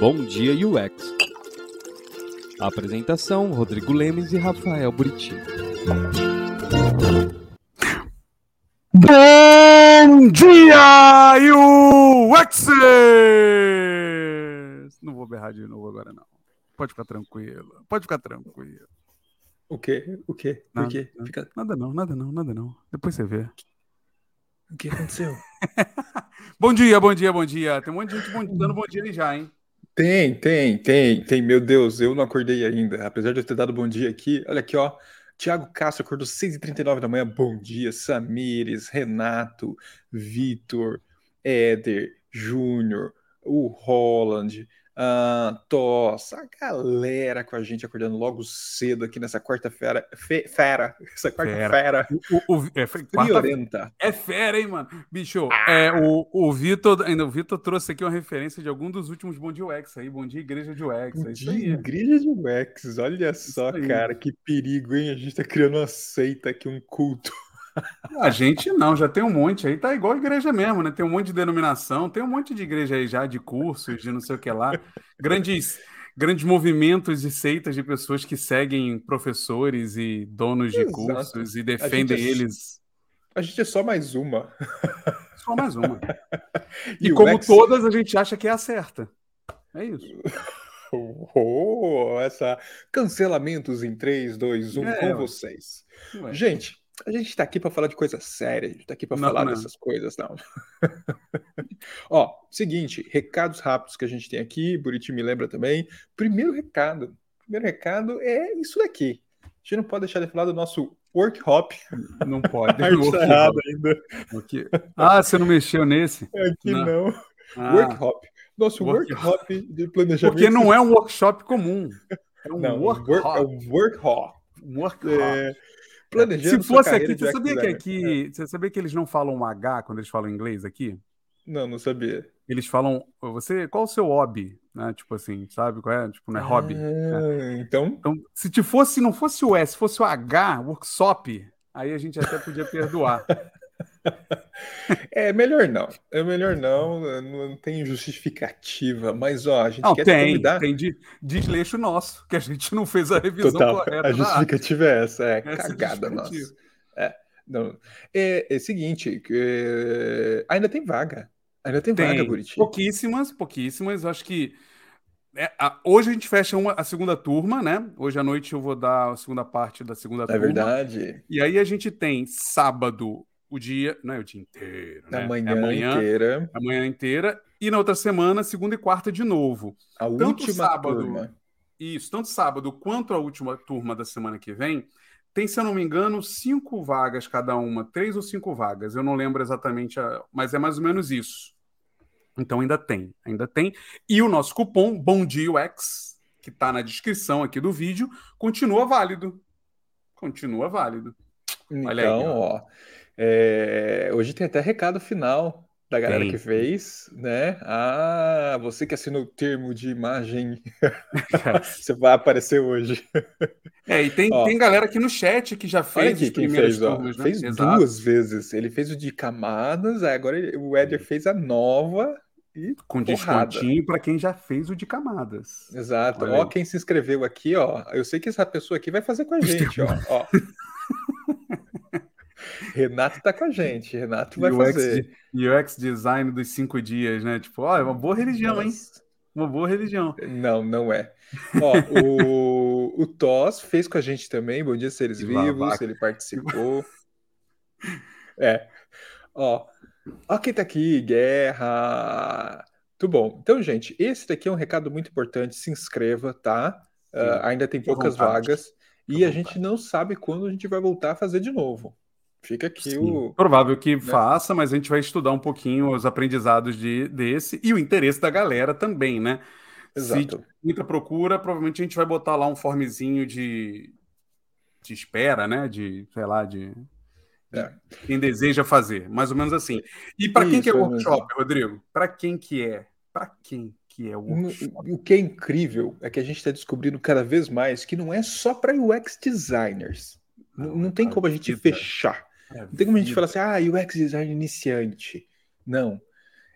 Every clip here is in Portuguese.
Bom Dia UX. Apresentação: Rodrigo Lemes e Rafael Buriti. Bom dia, UX! Não vou berrar de novo agora, não. Pode ficar tranquilo. Pode ficar tranquilo. O quê? O quê? Nada, Por quê? nada, Fica... nada não, nada não, nada não. Depois você vê. O que aconteceu? Bom dia, bom dia, bom dia. Tem um monte de gente bom- dando bom dia ali já, hein? Tem, tem, tem, tem. Meu Deus, eu não acordei ainda. Apesar de eu ter dado bom dia aqui. Olha aqui, ó. Tiago Castro acordou 6h39 da manhã. Bom dia, Samires, Renato, Vitor, Éder, Júnior, o Holland, a Toss, a galera com a gente acordando logo cedo aqui nessa quarta-feira. Fe, fera, essa quarta-feira. O, o- é, foi quarta- é fera, hein, mano? Bicho, é, o, o Vitor ainda o Vitor trouxe aqui uma referência de algum dos últimos Bom Dia UX aí. Bom Dia Igreja de UX. É De aí. igreja de UX, olha só, cara, que perigo, hein? A gente tá criando uma seita aqui, um culto. A gente não, já tem um monte aí, tá igual a igreja mesmo, né? Tem um monte de denominação, tem um monte de igreja aí já, de cursos, de não sei o que lá. Grandes, grandes movimentos e seitas de pessoas que seguem professores e donos de Exato. cursos e A defendem gente é- eles. A gente é só mais uma. Só mais uma. E, E como todas, a gente acha que é a certa. É isso. Oh, essa cancelamentos em 3, 2, 1 É, com vocês. Ué. Gente, a gente tá aqui para falar de coisa séria, a gente tá aqui para falar não. dessas coisas, não. Ó, seguinte, recados rápidos que a gente tem aqui, Buriti me lembra também. Primeiro recado, primeiro recado é isso daqui. A gente não pode deixar de falar do nosso work hop. Não pode. Arte Work ainda. Aqui. Ah, você não mexeu nesse? Aqui Não. não. Ah, Work hop. Nosso Work work hop de planejamento. porque não é um workshop comum. É um Não, work work, é hop. um work hop. Work hop. É, planejando Se fosse aqui, você sabia que aqui, designer. você sabia que eles não falam um H quando eles falam inglês aqui? Não, não sabia. Eles falam, você, qual o seu hobby, né? Tipo assim, sabe qual é? Tipo, não é hobby. né? Ah, então, Então, se te fosse, não fosse o S, fosse o H, workshop, aí a gente até podia perdoar. é melhor não. É melhor não. Não tem justificativa. Mas, ó, a gente Não, quer te tem, convidar. tem de desleixo nosso, que a gente não fez a revisão Total. correta A justificativa é essa. É Essa é cagada justificativa. nossa. É, não. É, é seguinte, é, ainda tem vaga. Ainda tem, vaga, Tem Buriti. pouquíssimas, pouquíssimas. Acho que é, a- hoje a gente fecha uma, a segunda turma, né? Hoje à noite eu vou dar a segunda parte da segunda É turma. verdade. E aí a gente tem sábado o dia, não é o dia inteiro, né? A É manhã, amanhã, inteira. a manhã inteira. E na outra semana, segunda e quarta de novo. A Tanto última sábado- turma. Isso, tanto sábado quanto a última turma da semana que vem, tem, se eu não me engano, cinco vagas cada uma, três ou cinco vagas. Eu não lembro exatamente, a- mas é mais ou menos isso. Então ainda tem, ainda tem. E o nosso cupom Bom Dia UX, que está na descrição aqui do vídeo, continua válido. Continua válido. Olha aí, Então, ó, é, hoje tem até recado final da galera Tem. que fez, né? Ah, você que assinou o termo de imagem, você vai aparecer hoje. É, e tem, Ó. tem galera aqui no chat que já fez aqui as quem primeiras fez, ó. turmas, né? Fez Exato. duas vezes. Ele fez o de camadas, aí agora o Éder fez a nova e Com porrada. descontinho para quem já fez o de camadas. Exato. Olha Ó, aí. quem se inscreveu aqui, ó. Eu sei que essa pessoa aqui vai fazer com a gente, ó. ó. Renato tá com a gente. Renato vai UX fazer. UX design dos cinco dias, né? Tipo, ó, é uma boa religião, hein? Nossa. Uma boa religião. Não, não é. Ó, o, o Toss fez com a gente também. Bom dia, seres vivos. Ele participou. É. Ó, ó quem tá aqui, Guerra. Muito bom. Então, gente, esse daqui é um recado muito importante. Se inscreva, tá? Ah, ainda tem poucas vagas. E a gente não sabe quando a gente vai voltar a fazer de novo. Fica aqui Sim. o. Provável que né? faça, mas a gente vai estudar um pouquinho os aprendizados de, desse e o interesse da galera também, né? Exato. Se muita procura, provavelmente a gente vai botar lá um formezinho de, de espera, né? De, sei lá, de, de É. quem deseja fazer, mais ou menos assim. E para quem que é Isso, o é mesmo. workshop, Rodrigo? Para quem que é? Para quem que é o workshop? O que é incrível é que a gente está descobrindo cada vez mais que não é só para UX designers. Não, não tem a como a gente fechar. É Não tem como a gente falar assim, ah, UX design iniciante. Não.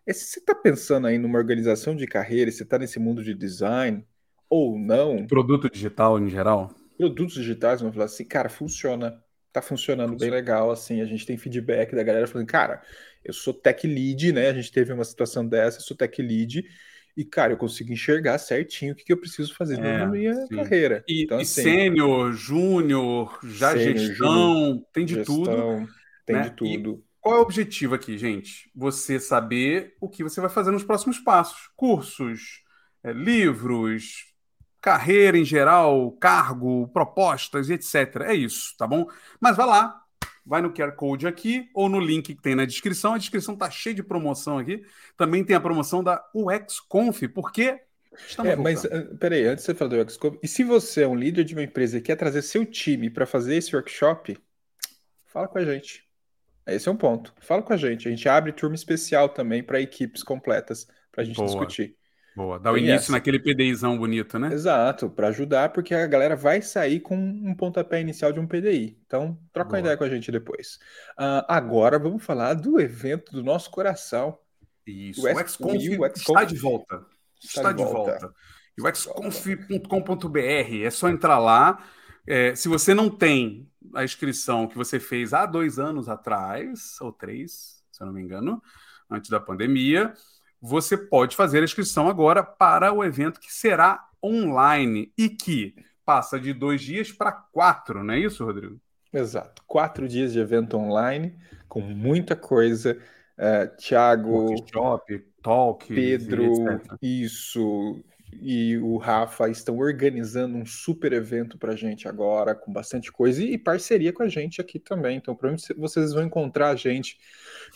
é se você está pensando aí numa organização de carreira, se está nesse mundo de design ou não. Produto digital em geral? Produtos digitais, vamos falar assim, cara, funciona. Tá funcionando funciona. bem legal, assim. A gente tem feedback da galera falando, cara, eu sou tech lead, né? A gente teve uma situação dessa, eu sou tech lead. E, cara, eu consigo enxergar certinho o que, que eu preciso fazer é, na minha sim. carreira. E, então, assim, sênior, júnior, já sênior, gestão, júnior, tem de gestão, tudo. Tem né? de tudo. E qual é o objetivo aqui, gente? Você saber o que você vai fazer nos próximos passos. Cursos, é, livros, carreira em geral, cargo, propostas, etc. É isso, tá bom? Mas vai lá, vai no QR Code aqui ou no link que tem na descrição. A descrição tá cheia de promoção aqui. Também tem a promoção da UXConf, porque Estamos é, mas uh, peraí, antes de você falar do UXConf, e se você é um líder de uma empresa e quer trazer seu time para fazer esse workshop, fala com a gente. Esse é um ponto. Fala com a gente. A gente abre turma especial também para equipes completas para a gente Boa. discutir. Boa, dá o início essa. naquele PDIzão bonito, né? Exato, para ajudar, porque a galera vai sair com um pontapé inicial de um PDI. Então, troca Boa. uma ideia com a gente depois. Uh, agora vamos falar do evento do nosso coração. Isso, o, XConf está de volta. Está, está de volta. volta. E o xconf.com.br, é só entrar lá. É, se você não tem a inscrição que você fez há dois anos atrás, ou três, se eu não me engano, antes da pandemia, você pode fazer a inscrição agora para o evento que será online e que passa de dois dias para quatro, não é isso, Rodrigo? Exato. Quatro dias de evento online, com muita coisa. Uh, Tiago. Workshop, talk, Pedro, isso e o Rafa estão organizando um super evento para a gente agora, com bastante coisa e parceria com a gente aqui também. Então, provavelmente vocês vão encontrar a gente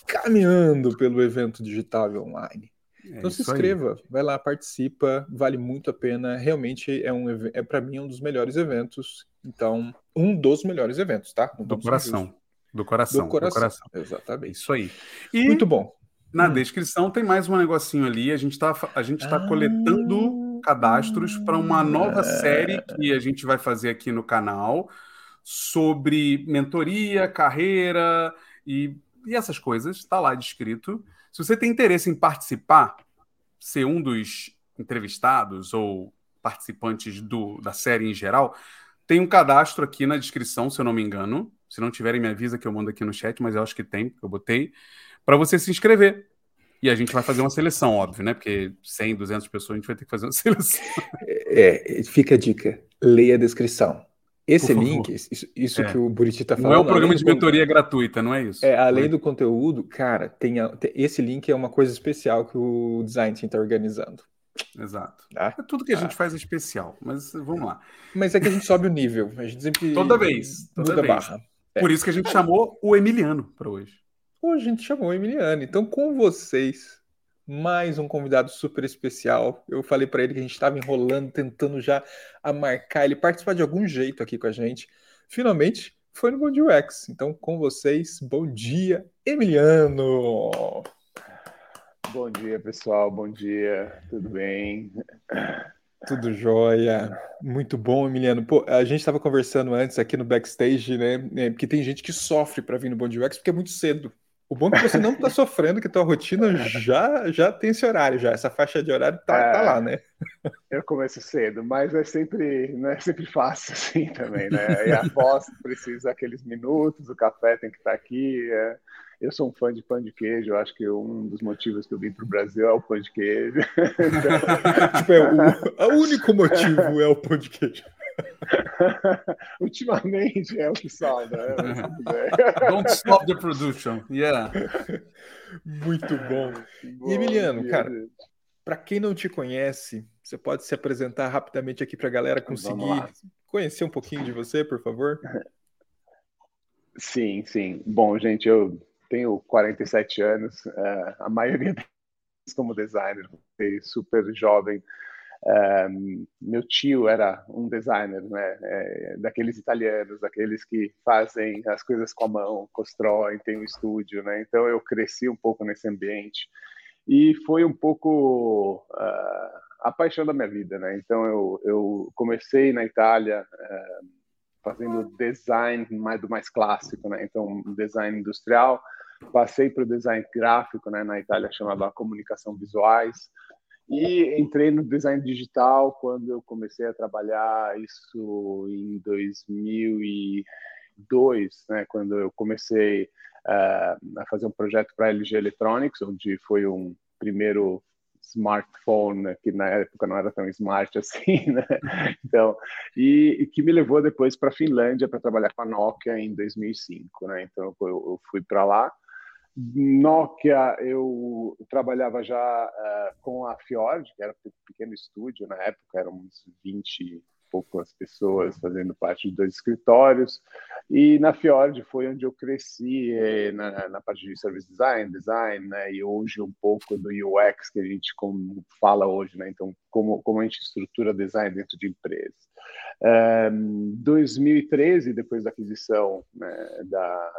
caminhando pelo evento digital e É então se inscreva, aí. vai lá, participa, vale muito a pena. Realmente é um é para mim um dos melhores eventos. Então, um dos melhores eventos, tá? Do coração. do coração. Do coração. Do coração. Exatamente. Isso aí. E muito bom. Na hum. descrição tem mais um negocinho ali. A gente está a gente tá ah. coletando cadastros para uma nova série que a gente vai fazer aqui no canal sobre mentoria, carreira e, e essas coisas. Está lá descrito. Se você tem interesse em participar, ser um dos entrevistados ou participantes do, da série em geral, tem um cadastro aqui na descrição, se eu não me engano. Se não tiverem, me avisa que eu mando aqui no chat, mas eu acho que tem, eu botei, para você se inscrever. E a gente vai fazer uma seleção, óbvio, né? Porque 100, 200 pessoas a gente vai ter que fazer uma seleção. É, fica a dica: leia a descrição. Esse link, isso, isso é. que o Buriti está falando. Não é um programa de mentoria do... gratuita, não é isso? É, além é. do conteúdo, cara, tem, a, tem, esse link é uma coisa especial que o Design Team está organizando. Exato. Tá? É tudo que a gente faz é especial, mas vamos lá. Mas é que a gente sobe o nível. A gente sempre. Toda vez. Toda muda vez. barra. Por isso que a gente chamou o Emiliano para hoje. Hoje a gente chamou o Emiliano. Então, com vocês, mais um convidado super especial. Eu falei para ele que a gente estava enrolando, tentando já a marcar ele participar de algum jeito aqui com a gente. Finalmente, foi no Bom Dia UX. Então, com vocês, bom dia, Emiliano! Bom dia, pessoal. Bom dia. Tudo bem? Tudo jóia. Muito bom, Emiliano. Pô, a gente estava conversando antes aqui no backstage, né? É, porque tem gente que sofre para vir no Bom Dia UX porque é muito cedo. O bom é que você não está sofrendo, que tua rotina já, já tem esse horário, já. Essa faixa de horário tá, é, tá lá, né? Eu começo cedo, mas é sempre, não é sempre fácil assim também, né? E a voz precisa aqueles minutos, o café tem que estar tá aqui. É... Eu sou um fã de pão de queijo, eu acho que um dos motivos que eu vim para o Brasil é o pão de queijo. tipo, é o, o único motivo é o pão de queijo. Ultimamente é o que salva. É, Don't stop the production. Yeah. Muito bom. bom e Emiliano, dia, cara, para quem não te conhece, você pode se apresentar rapidamente aqui para a galera conseguir conhecer um pouquinho de você, por favor? Sim, sim. Bom, gente, eu tenho 47 anos, uh, a maioria deles como designer, super jovem meu tio era um designer, né? É, daqueles italianos, daqueles que fazem as coisas com a mão, constroem, tem um estúdio, né? Então eu cresci um pouco nesse ambiente e foi um pouco uh, a paixão da minha vida, né? Então eu, eu comecei na Itália uh, fazendo design mais do mais clássico, né? Então design industrial passei para o design gráfico, né, na Itália chamava comunicação visuais, e entrei no design digital quando eu comecei a trabalhar isso em 2002, né, quando eu comecei uh, a fazer um projeto para a LG Electronics, onde foi um primeiro smartphone, que na época não era tão smart assim, né? Então, e, e que me levou depois para a Finlândia para trabalhar com a Nokia em 2005, né? Então eu, eu fui para lá Nokia, eu trabalhava já uh, com a Fjord, que era um pequeno estúdio na época, eram uns 20 e poucas pessoas fazendo parte de dois escritórios. E na Fjord foi onde eu cresci eh, na, na, parte de service design, design, né? E hoje um pouco do UX que a gente como fala hoje, né? Então, como, como a gente estrutura design dentro de empresas. Um, 2013, depois da aquisição né, da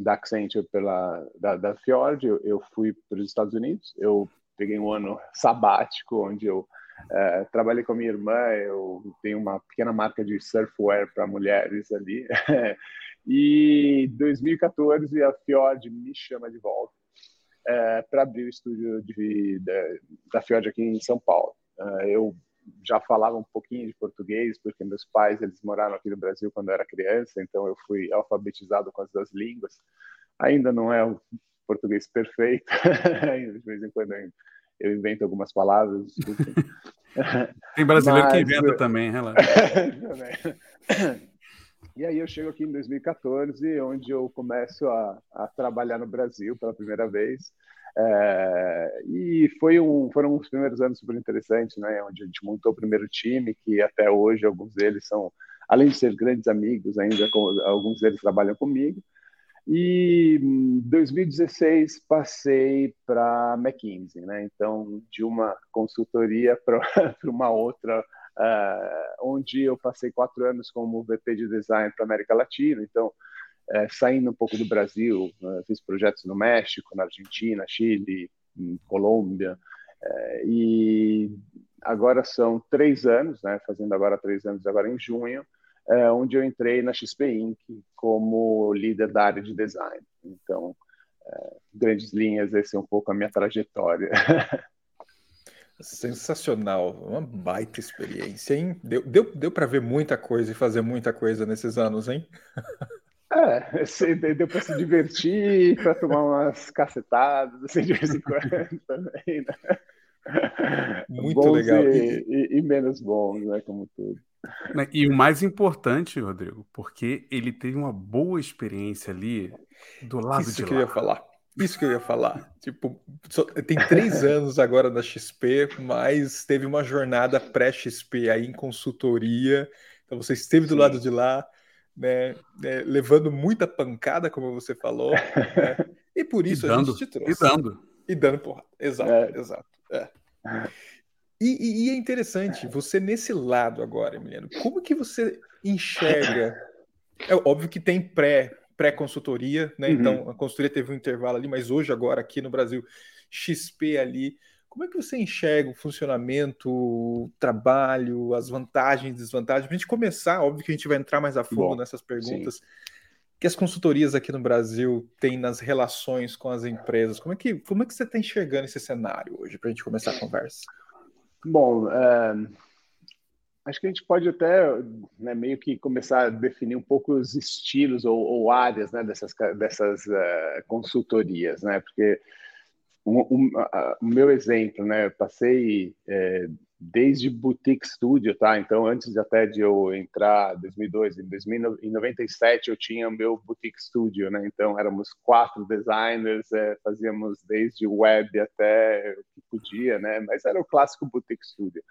da Accenture pela da, da Fjord, eu, eu fui para os Estados Unidos. Eu peguei um ano sabático onde eu é, trabalhei com a minha irmã. Eu tenho uma pequena marca de surfwear para mulheres ali. e 2014 a Fjord me chama de volta é, para abrir o estúdio de, de, da Fjord aqui em São Paulo. É, eu já falava um pouquinho de português, porque meus pais eles moraram aqui no Brasil quando eu era criança, então eu fui alfabetizado com as duas línguas. Ainda não é o português perfeito, de vez em quando eu invento algumas palavras. Tem brasileiro Mas... que inventa também, relaxa. e aí eu chego aqui em 2014, onde eu começo a, a trabalhar no Brasil pela primeira vez. É, e foi um, foram os primeiros anos super interessantes, né, onde a gente montou o primeiro time, que até hoje alguns deles são, além de ser grandes amigos, ainda alguns deles trabalham comigo. E em 2016 passei para McKinsey, né? Então, de uma consultoria para uma outra, uh, onde eu passei quatro anos como VP de design para América Latina. Então, é, saindo um pouco do Brasil, né, fiz projetos no México, na Argentina, Chile, Colômbia, é, e agora são três anos, né, fazendo agora três anos, agora em junho, é, onde eu entrei na XP Inc. como líder da área de design. Então, é, grandes linhas, essa é um pouco a minha trajetória. Sensacional, uma baita experiência, hein? Deu, deu, deu para ver muita coisa e fazer muita coisa nesses anos, hein? É, deu para se divertir, para tomar umas cacetadas, assim, de vez em quando também, né? Muito bons legal. E, e, e, menos bons, né? Como tudo. E o mais importante, Rodrigo, porque ele teve uma boa experiência ali do lado Isso de lá. Isso que eu ia falar. Isso que eu ia falar. Tipo, só, tem três anos agora na XP, mas teve uma jornada pré-XP aí em consultoria. Então você esteve do Sim. lado de lá né, né, levando muita pancada, como você falou, né, e por isso dando, a gente te trouxe. E dando. E dando porra. Exato, é. exato. É. E, e, é interessante, você nesse lado agora, Emiliano, como que você enxerga? É óbvio que tem pré pré-consultoria, né? Uhum. Então a consultoria teve um intervalo ali, mas hoje agora aqui no Brasil XP ali como é que você enxerga o funcionamento, o trabalho, as vantagens e desvantagens? Para a gente começar, óbvio que a gente vai entrar mais a fundo Bom, nessas perguntas sim. que as consultorias aqui no Brasil têm nas relações com as empresas. Como é que, como é que você está enxergando esse cenário hoje, para a gente começar a conversa? Bom, é, acho que a gente pode até né, meio que começar a definir um pouco os estilos ou, ou áreas né, dessas, dessas uh, consultorias, né? Porque o, meu exemplo, né? Eu passei é, desde boutique studio, tá? Então, antes até de eu entrar, 2002, em 1997 eu tinha o meu boutique studio, né? Então, éramos quatro designers, é, fazíamos desde web até o que podia, né? Mas era o clássico boutique studio.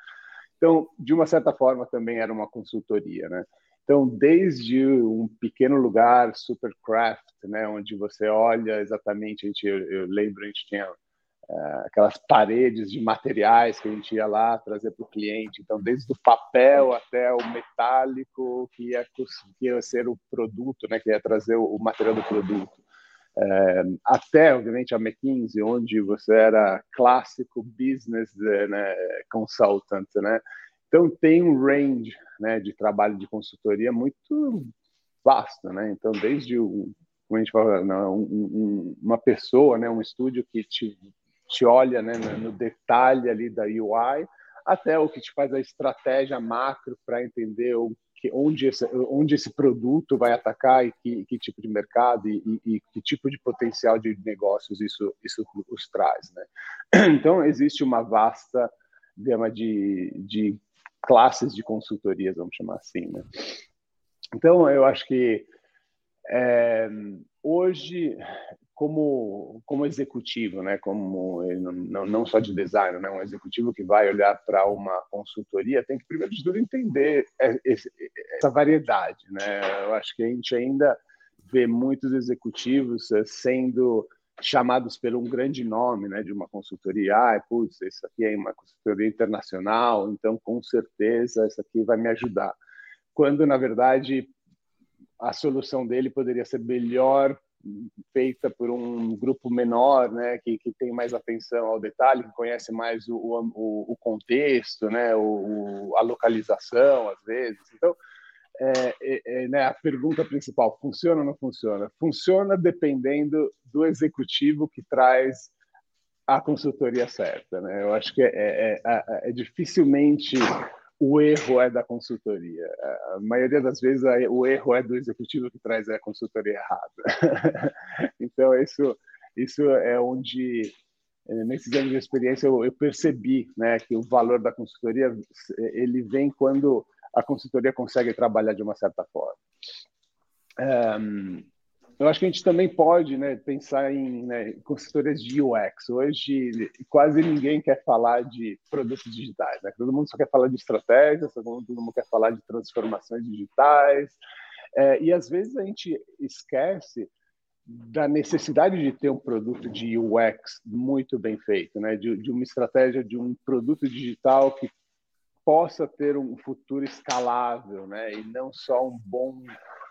Então, de uma certa forma, também era uma consultoria, né? Então, desde um pequeno lugar, Supercraft, né, onde você olha exatamente, a gente, eu, eu lembro, a gente tinha uh, aquelas paredes de materiais que a gente ia lá trazer para o cliente. Então, desde o papel até o metálico, que ia, que ia ser o produto, né, que ia trazer o, o material do produto. Uh, até, obviamente, a McKinsey, onde você era clássico business né, consultant, né? Então, tem um range né, de trabalho de consultoria muito vasto, né? Então, desde o como a gente fala, não, um, um, uma pessoa, né, um estúdio que te, te olha né, no detalhe ali da UI, até o que te faz a estratégia macro para entender o que, onde, esse, onde esse produto vai atacar e que, que tipo de mercado e, e, e, que tipo de potencial de negócios isso, isso os traz. Né? Então, existe uma vasta gama de, de classes de consultorias, vamos chamar assim. Né? Então, eu acho que é, hoje, como, como executivo, né, como não, não só de design, né, um executivo que vai olhar para uma consultoria, tem que primeiro de tudo entender essa variedade. Né? Eu acho que a gente ainda vê muitos executivos eh, sendo chamados pelo um grande nome né, de uma consultoria. Ah, putz, isso aqui é uma consultoria internacional, então com certeza isso aqui vai me ajudar. Quando, na verdade, a solução dele poderia ser melhor feita por um grupo menor, né, que, que tem mais atenção ao detalhe, que conhece mais o, o, o contexto, né, o, a localização, às vezes. Então, é, é, é, né, a pergunta principal, funciona ou não funciona? Funciona dependendo do executivo que traz a consultoria certa. Né? Eu acho que é, é, é, é dificilmente o erro é da consultoria. A maioria das vezes o erro é do executivo que traz a consultoria errada. então isso isso é onde nesses anos de experiência eu, eu, percebi, né, que o valor da consultoria ele vem quando a consultoria consegue trabalhar de uma certa forma. Um, eu acho que a gente também pode né, pensar em né, consultorias de UX. Hoje, quase ninguém quer falar de produtos digitais. Né? Todo mundo só quer falar de estratégias, todo mundo quer falar de transformações digitais. É, e, às vezes, a gente esquece da necessidade de ter um produto de UX muito bem feito, né? de, de uma estratégia de um produto digital que possa ter um futuro escalável, né? E não só um bom,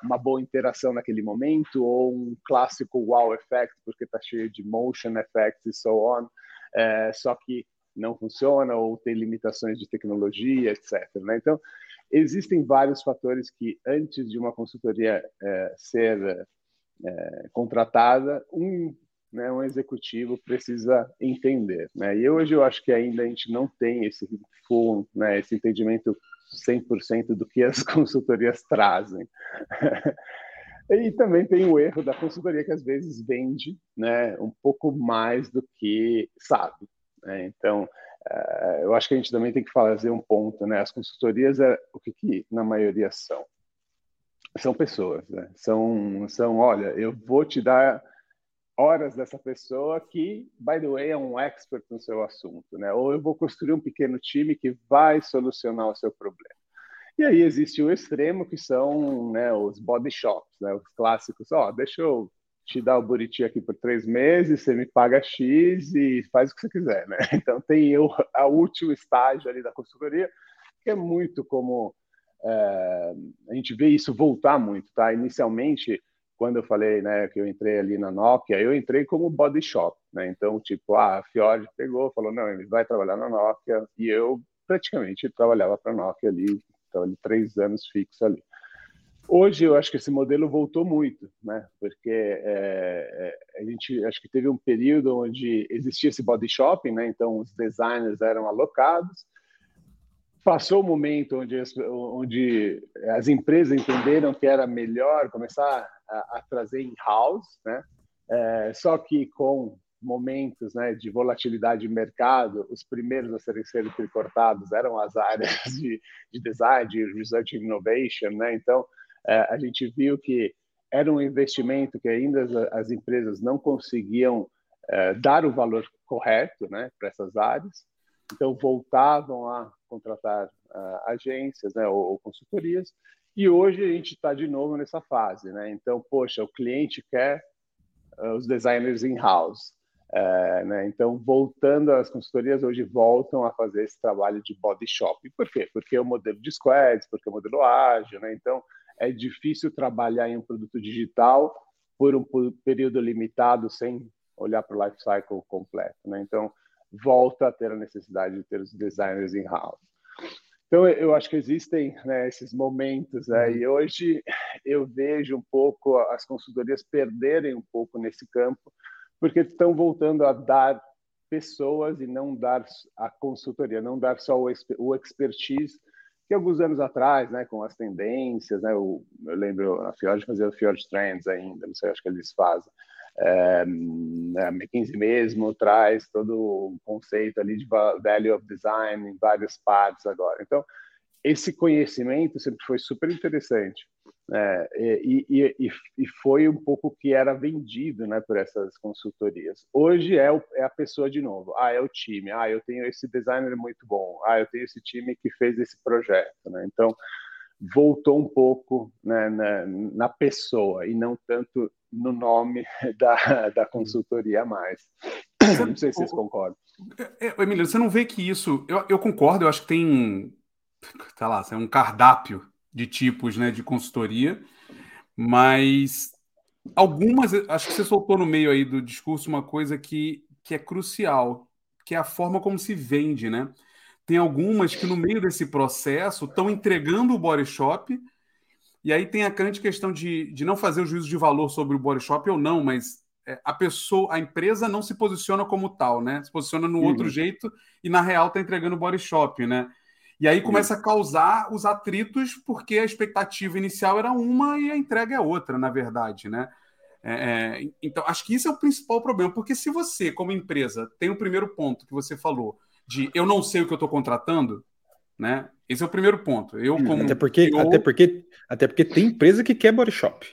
uma boa interação naquele momento ou um clássico wow effect porque está cheio de motion effects e so on, é, só que não funciona ou tem limitações de tecnologia, etc. Né? Então existem vários fatores que antes de uma consultoria é, ser é, contratada, um né, um executivo precisa entender. Né? E hoje eu acho que ainda a gente não tem esse full, né, esse entendimento 100% do que as consultorias trazem. e também tem o erro da consultoria que às vezes vende né, um pouco mais do que sabe. Né? Então, uh, eu acho que a gente também tem que fazer um ponto. Né? As consultorias, é, o que, que na maioria são? São pessoas. Né? São, são, olha, eu vou te dar horas dessa pessoa que, by the way, é um expert no seu assunto, né? Ou eu vou construir um pequeno time que vai solucionar o seu problema. E aí existe o extremo que são né, os body shops, né? Os clássicos. Ó, oh, deixa eu te dar o Buriti aqui por três meses, você me paga X e faz o que você quiser, né? Então tem o a último estágio ali da consultoria que é muito como é, a gente vê isso voltar muito, tá? Inicialmente quando eu falei, né, que eu entrei ali na Nokia, eu entrei como body shop, né? Então, tipo, ah, a Fiord pegou, falou, não, ele vai trabalhar na Nokia, e eu praticamente trabalhava para a Nokia ali, ali, três anos fixo ali. Hoje eu acho que esse modelo voltou muito, né? Porque é, é, a gente acho que teve um período onde existia esse body shopping, né? Então os designers eram alocados, passou o momento onde as, onde as empresas entenderam que era melhor começar a, a trazer in-house, né? É, só que com momentos né, de volatilidade de mercado, os primeiros a serem, serem cortados eram as áreas de, de design, de research and innovation, né? Então, é, a gente viu que era um investimento que ainda as, as empresas não conseguiam é, dar o valor correto, né, para essas áreas. Então, voltavam a contratar uh, agências né, ou, ou, consultorias. E hoje a gente está de novo nessa fase. Né? Então, poxa, o cliente quer uh, os designers in-house. Uh, né? Então, voltando às consultorias, hoje voltam a fazer esse trabalho de body shop. Por quê? Porque é o modelo de squads, porque é o modelo ágil. Né? Então, é difícil trabalhar em um produto digital por um período limitado sem olhar para o life cycle completo. Né? Então, volta a ter a necessidade de ter os designers in-house. Então, eu acho que existem né, esses momentos, né, e hoje eu vejo um pouco as consultorias perderem um pouco nesse campo, porque estão voltando a dar pessoas e não dar a consultoria, não dar só o expertise, que alguns anos atrás, né, com as tendências, né, eu, eu lembro a Fjord fazia o Fjord Trends ainda, não sei, acho que eles fazem, a McKinsey mesmo traz todo o conceito ali de value of design em várias partes agora. Então, esse conhecimento sempre foi super interessante. Né? E, e, e, e, foi um pouco que era vendido né, por essas consultorias. Hoje é, o, é, a pessoa de novo. Ah, é o time. Ah, eu tenho esse designer muito bom. Ah, eu tenho esse time que fez esse projeto. Né? Então, voltou um pouco né, na, na, pessoa e não tanto no nome da, da consultoria mais. Não sei se vocês concordam. É, é, Emílio, você não vê que isso. Eu, eu concordo, eu acho que tem. Tá lá, é um cardápio de tipos né, de consultoria, mas algumas. Acho que você soltou no meio aí do discurso uma coisa que, que é crucial, que é a forma como se vende, né? Tem algumas que no meio desse processo estão entregando o body shop e aí tem a grande questão de, de não fazer o juízo de valor sobre o body shop ou não, mas é, a pessoa, a empresa não se posiciona como tal, né? Se posiciona no uhum. outro jeito e na real está entregando o body shop, né? E aí começa a causar os atritos porque a expectativa inicial era uma e a entrega é outra, na verdade, né? É, é, então, acho que isso é o principal problema, porque se você, como empresa, tem o primeiro ponto que você falou de eu não sei o que eu estou contratando, né? Esse é o primeiro ponto. Eu, como até porque, eu... até porque, até porque tem empresa que quer body shop.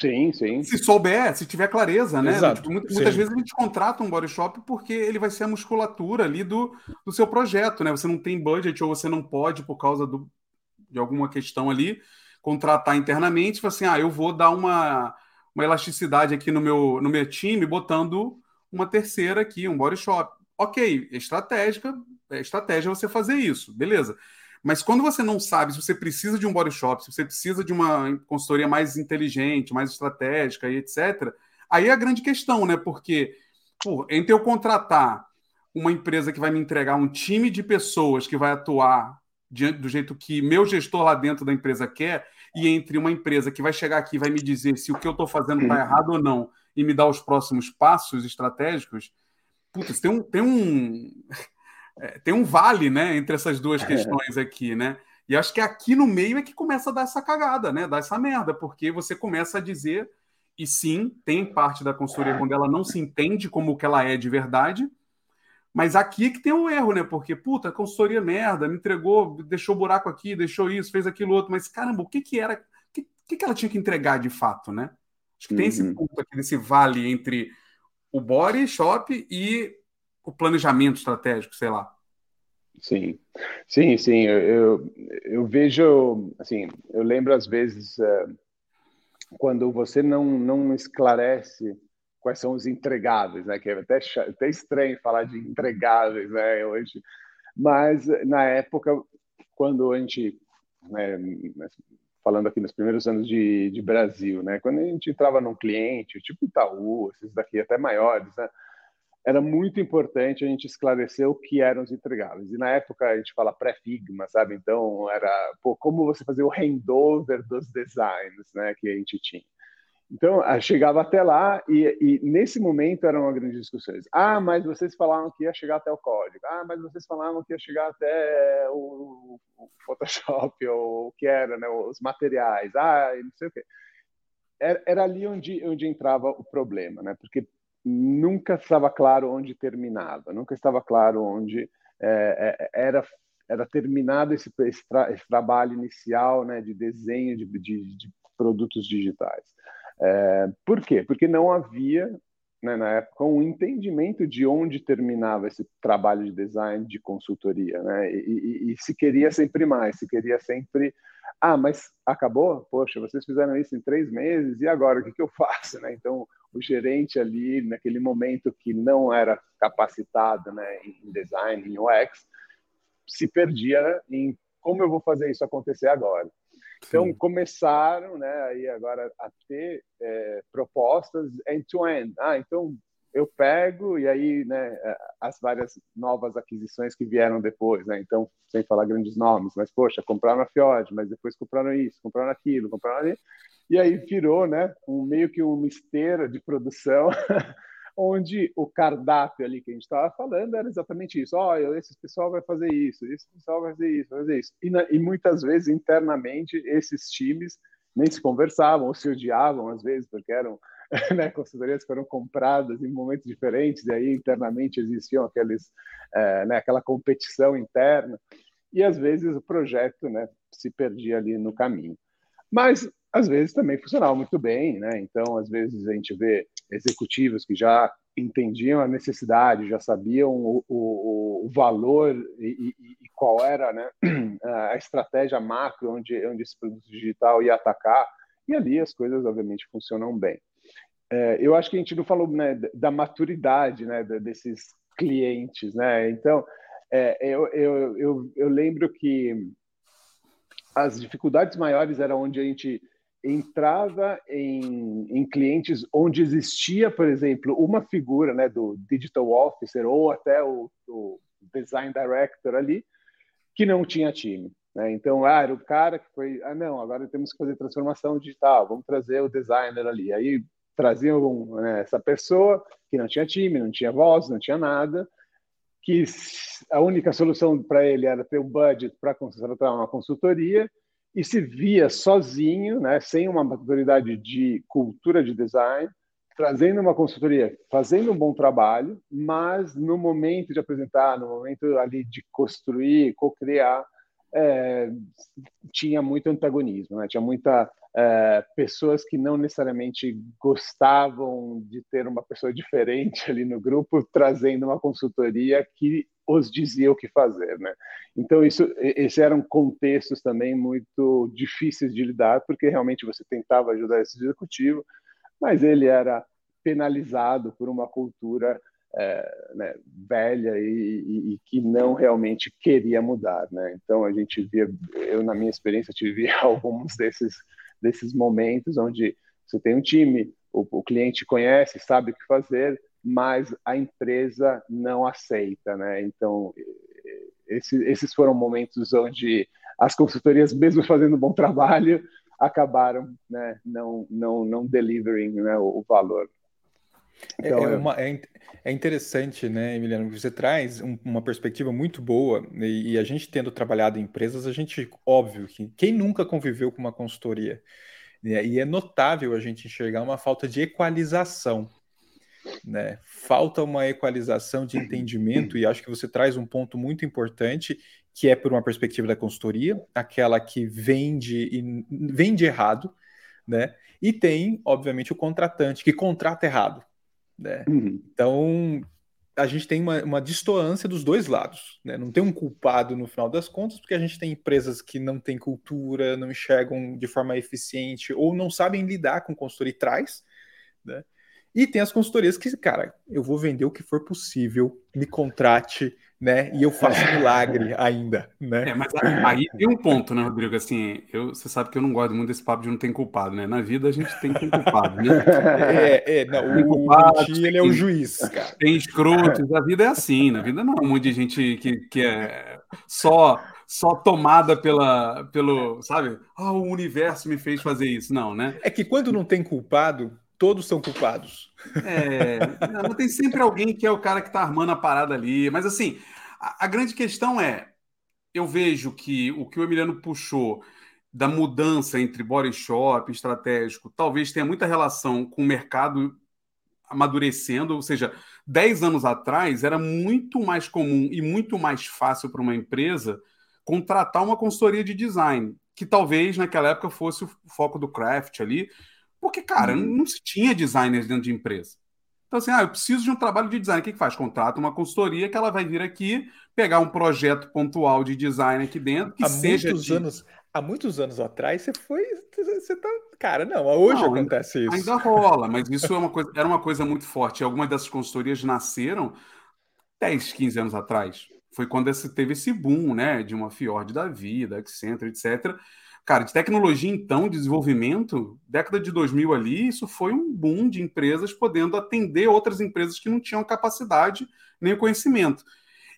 Sim, sim. Se souber, se tiver clareza, né? Exato, tipo, muitas, muitas vezes a gente contrata um body shop porque ele vai ser a musculatura ali do, do seu projeto, né? Você não tem budget ou você não pode, por causa do, de alguma questão ali, contratar internamente, tipo assim, ah, eu vou dar uma, uma elasticidade aqui no meu, no meu time, botando uma terceira aqui, um body shop. Ok, estratégica, é estratégia você fazer isso, beleza. Mas quando você não sabe se você precisa de um body shop, se você precisa de uma consultoria mais inteligente, mais estratégica e etc., aí é a grande questão, né? Porque, pô, entre eu contratar uma empresa que vai me entregar um time de pessoas que vai atuar do jeito que meu gestor lá dentro da empresa quer, e entre uma empresa que vai chegar aqui e vai me dizer se o que eu estou fazendo está errado ou não, e me dar os próximos passos estratégicos, putz, tem um, tem um é, tem um vale, né, entre essas duas é. questões aqui, né? E acho que aqui no meio é que começa a dar essa cagada, né? Dar essa merda, porque você começa a dizer, e sim, tem parte da consultoria quando ela não se entende como que ela é de verdade, mas aqui é que tem o um erro, né? Porque, puta, a consultoria é merda, me entregou, deixou buraco aqui, deixou isso, fez aquilo outro, mas caramba, o que que era, o que, que, que ela tinha que entregar de fato, né? Acho que tem uhum. esse ponto aqui, desse vale entre o body shop e o planejamento estratégico, sei lá. Sim, sim, sim. Eu, eu, eu vejo, assim, eu lembro às vezes uh, quando você não, não esclarece quais são os entregáveis, né? Que é até, até estranho falar de entregáveis, né? Hoje, mas na época, quando a gente, né, falando aqui nos primeiros anos de, de Brasil, né? Quando a gente entrava num cliente, tipo Itaú, esses daqui até maiores, né? era muito importante a gente esclarecer o que eram os entregáveis. E na época a gente fala pré-figma, sabe? Então era pô, como você fazer o handover dos designs, né, que a gente tinha. Então chegava até lá e, e nesse momento eram uma grande discussões. Ah, mas vocês falavam que ia chegar até o código. Ah, mas vocês falavam que ia chegar até o, o Photoshop ou o que era, né, os materiais. Ah, não sei o quê. Era, era ali onde, onde entrava o problema, né? Porque nunca estava claro onde terminava, nunca estava claro onde é, é, era era terminado esse, esse, tra esse, trabalho inicial né, de desenho de, de, de produtos digitais. É, por quê? Porque não havia, né, na época, um entendimento de onde terminava esse trabalho de design, de consultoria. Né? E, e, e se queria sempre mais, se queria sempre ah, mas acabou? Poxa, vocês fizeram isso em três meses, e agora o que, que eu faço? Né? Então, o gerente ali, naquele momento que não era capacitado né, em design, em UX, se perdia em como eu vou fazer isso acontecer agora. Então, Sim. começaram né, aí agora a ter é, propostas end-to-end. -end. Ah, então, eu pego e aí, né, as várias novas aquisições que vieram depois, né? Então, sem falar grandes nomes, mas poxa, compraram a Fiord, mas depois compraram isso, compraram aquilo, compraram ali, e aí virou, né, um meio que uma esteira de produção onde o cardápio ali que a gente estava falando era exatamente isso. Olha, esse pessoal vai fazer isso, esse pessoal vai fazer isso, vai fazer isso. E, e muitas vezes, internamente, esses times nem se conversavam ou se odiavam, às vezes, porque eram né, consultorias que foram compradas em momentos diferentes, e aí internamente existiam aqueles, é, né, aquela competição interna, e às vezes o projeto né, se perdia ali no caminho. Mas às vezes também funcionava muito bem, né? Então, às vezes a gente vê executivos que já entendiam a necessidade, já sabiam o, o, o valor e, e, qual era né, a estratégia macro onde, onde esse produto digital ia atacar, e ali as coisas, obviamente, funcionam bem. É, eu acho que a gente não falou né, da maturidade né, desses clientes, né? Então, é, eu, eu, eu, eu lembro que as dificuldades maiores eram onde a gente entrava em, em clientes onde existia, por exemplo, uma figura né, do digital officer ou até o, o design director ali, que não tinha time. Né? Então, ah, era o cara que foi, ah, não, agora temos que fazer transformação digital, vamos trazer o designer ali. Aí traziam né, essa pessoa que não tinha time, não tinha voz, não tinha nada, que a única solução para ele era ter um budget para contratar uma consultoria, e se via sozinho, né, sem uma maturidade de cultura de design, trazendo uma consultoria, fazendo um bom trabalho, mas no momento de apresentar, no momento ali de construir, co-criar, é, tinha muito antagonismo, né? tinha muita é, pessoas que não necessariamente gostavam de ter uma pessoa diferente ali no grupo, trazendo uma consultoria que os dizia o que fazer, né? Então isso, esses eram contextos também muito difíceis de lidar, porque realmente você tentava ajudar esse executivo, mas ele era penalizado por uma cultura é, né, velha e, e, e, que não realmente queria mudar, né? Então a gente via, eu na minha experiência tive alguns desses desses momentos onde você tem um time, o, o cliente conhece, sabe o que fazer, mas a empresa não aceita, né? Então, esse, esses foram momentos onde as consultorias, mesmo fazendo um bom trabalho, acabaram né, não, não, não delivering né, o, o valor. É, então, é, uma, é, é, interessante, né, Emiliano, você traz um, uma perspectiva muito boa e, e, a gente tendo trabalhado em empresas, a gente, óbvio, que quem nunca conviveu com uma consultoria, né, e é notável a gente enxergar uma falta de equalização né? Falta uma equalização de entendimento, e acho que você traz um ponto muito importante, que é por uma perspectiva da consultoria, aquela que vende e vende errado, né? E tem, obviamente, o contratante que contrata errado. Né? Uhum. Então, a gente tem uma, uma distoância dos dois lados. Né? Não tem um culpado no final das contas, porque a gente tem empresas que não têm cultura, não enxergam de forma eficiente ou não sabem lidar com consultoria e traz. Né? E tem as consultorias que, cara, eu vou vender o que for possível, me contrate, né? E eu faço milagre ainda, né? É, mas aí tem um ponto, né, Rodrigo? Assim, eu, você sabe que eu não gosto muito desse papo de não ter culpado, né? Na vida a gente tem que ter culpado, né? É, é não, o culpado, ele é o juiz, cara. Tem escrotos, a vida é assim, na vida não é um monte de gente que, que é só só tomada pela, pelo, sabe? Ah, o universo me fez fazer isso. Não, né? É que quando não tem culpado, todos são culpados. É, não, tem sempre alguém que é o cara que está armando a parada ali. Mas assim, a, a, grande questão é: eu vejo que o que o Emiliano puxou da mudança entre body shop estratégico talvez tenha muita relação com o mercado amadurecendo, ou seja, 10 anos atrás era muito mais comum e muito mais fácil para uma empresa contratar uma consultoria de design, que talvez naquela época fosse o foco do craft ali, porque, cara, uhum. não se tinha designers dentro de empresa. Então, assim, ah, eu preciso de um trabalho de design. O que, que faz? Contrata uma consultoria que ela vai vir aqui pegar um projeto pontual de design aqui dentro que há seja. Muitos de... anos, há muitos anos atrás, você foi. Você tá. Cara, não, hoje não, acontece ainda, isso. Ainda rola, mas isso é uma coisa, era uma coisa muito forte. Algumas dessas consultorias nasceram 10, 15 anos atrás. Foi quando esse, teve esse boom, né? De uma Fiord da vida, Accenture, etc Cara, de tecnologia, então, desenvolvimento, década de 2000 ali, isso foi um boom de empresas podendo atender outras empresas que não tinham capacidade nem conhecimento.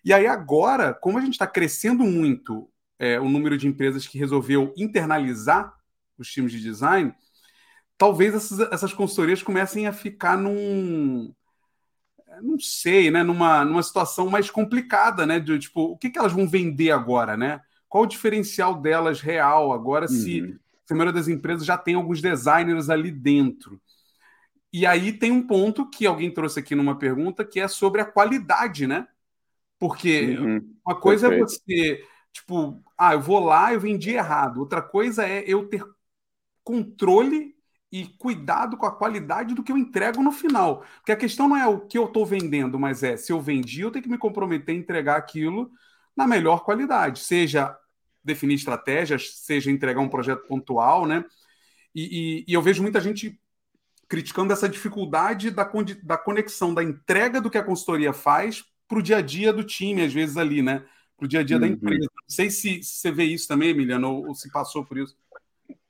E aí, agora, como a gente está crescendo muito é, o número de empresas que resolveu internalizar os times de design, talvez essas, essas consultorias comecem a ficar num. Não sei, né? Numa, numa situação mais complicada, né? De tipo, o que, que elas vão vender agora, né? Qual o diferencial delas real agora, uhum. se, se a maioria das empresas já tem alguns designers ali dentro? E aí tem um ponto que alguém trouxe aqui numa pergunta que é sobre a qualidade, né? Porque uhum. uma coisa é Perfeito. é você, tipo, ah, eu vou lá, eu vendi errado. Outra coisa é eu ter controle e cuidado com a qualidade do que eu entrego no final. Porque a questão não é o que eu estou vendendo, mas é se eu vendi, eu tenho que me comprometer a entregar aquilo na melhor qualidade, seja definir estratégias, seja entregar um projeto pontual, né? E, e, e eu vejo muita gente criticando essa dificuldade da, da conexão da entrega do que a consultoria faz para o dia a dia do time, às vezes ali, né? Para o dia a dia uhum. da empresa. Não sei se, se, você vê isso também, Emiliano, ou, ou, se passou por isso.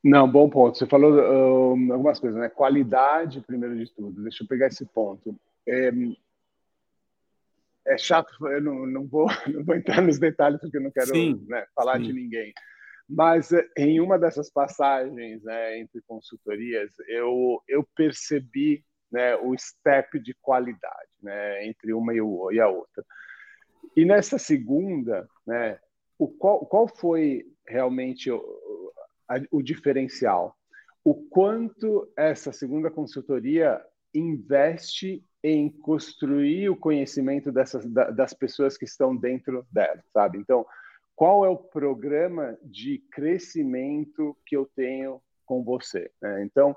Não, bom ponto. Você falou uh, algumas coisas, né? Qualidade, primeiro de tudo. Deixa eu pegar esse ponto. É, é chato, eu não, não, vou, não vou entrar nos detalhes porque eu não quero né, falar sim. de ninguém. Mas eh, em uma dessas passagens né, entre consultorias, eu, eu percebi né, o step de qualidade né, entre uma e a outra. E nessa segunda, né, o qual, qual foi realmente o, o diferencial? O quanto essa segunda consultoria investe em construir o conhecimento dessas, das pessoas que estão dentro dela, sabe? Então, qual é o programa de crescimento que eu tenho com você? Né? Então,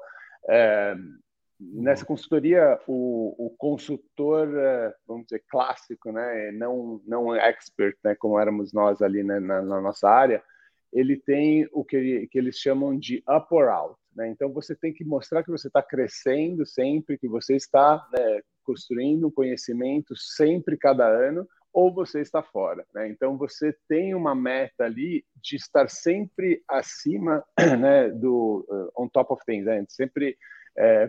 é, nessa consultoria, o, o consultor, é, vamos dizer, clássico, né? não, não expert, né? como éramos nós ali né? na, na, nossa área, ele tem o que, que eles chamam de up or out. Né? Então, você tem que mostrar que você está crescendo sempre, que você está né, construindo conhecimento sempre, cada ano, ou você está fora. Né? Então, você tem uma meta ali de estar sempre acima né, do uh, on top of things, né? sempre é,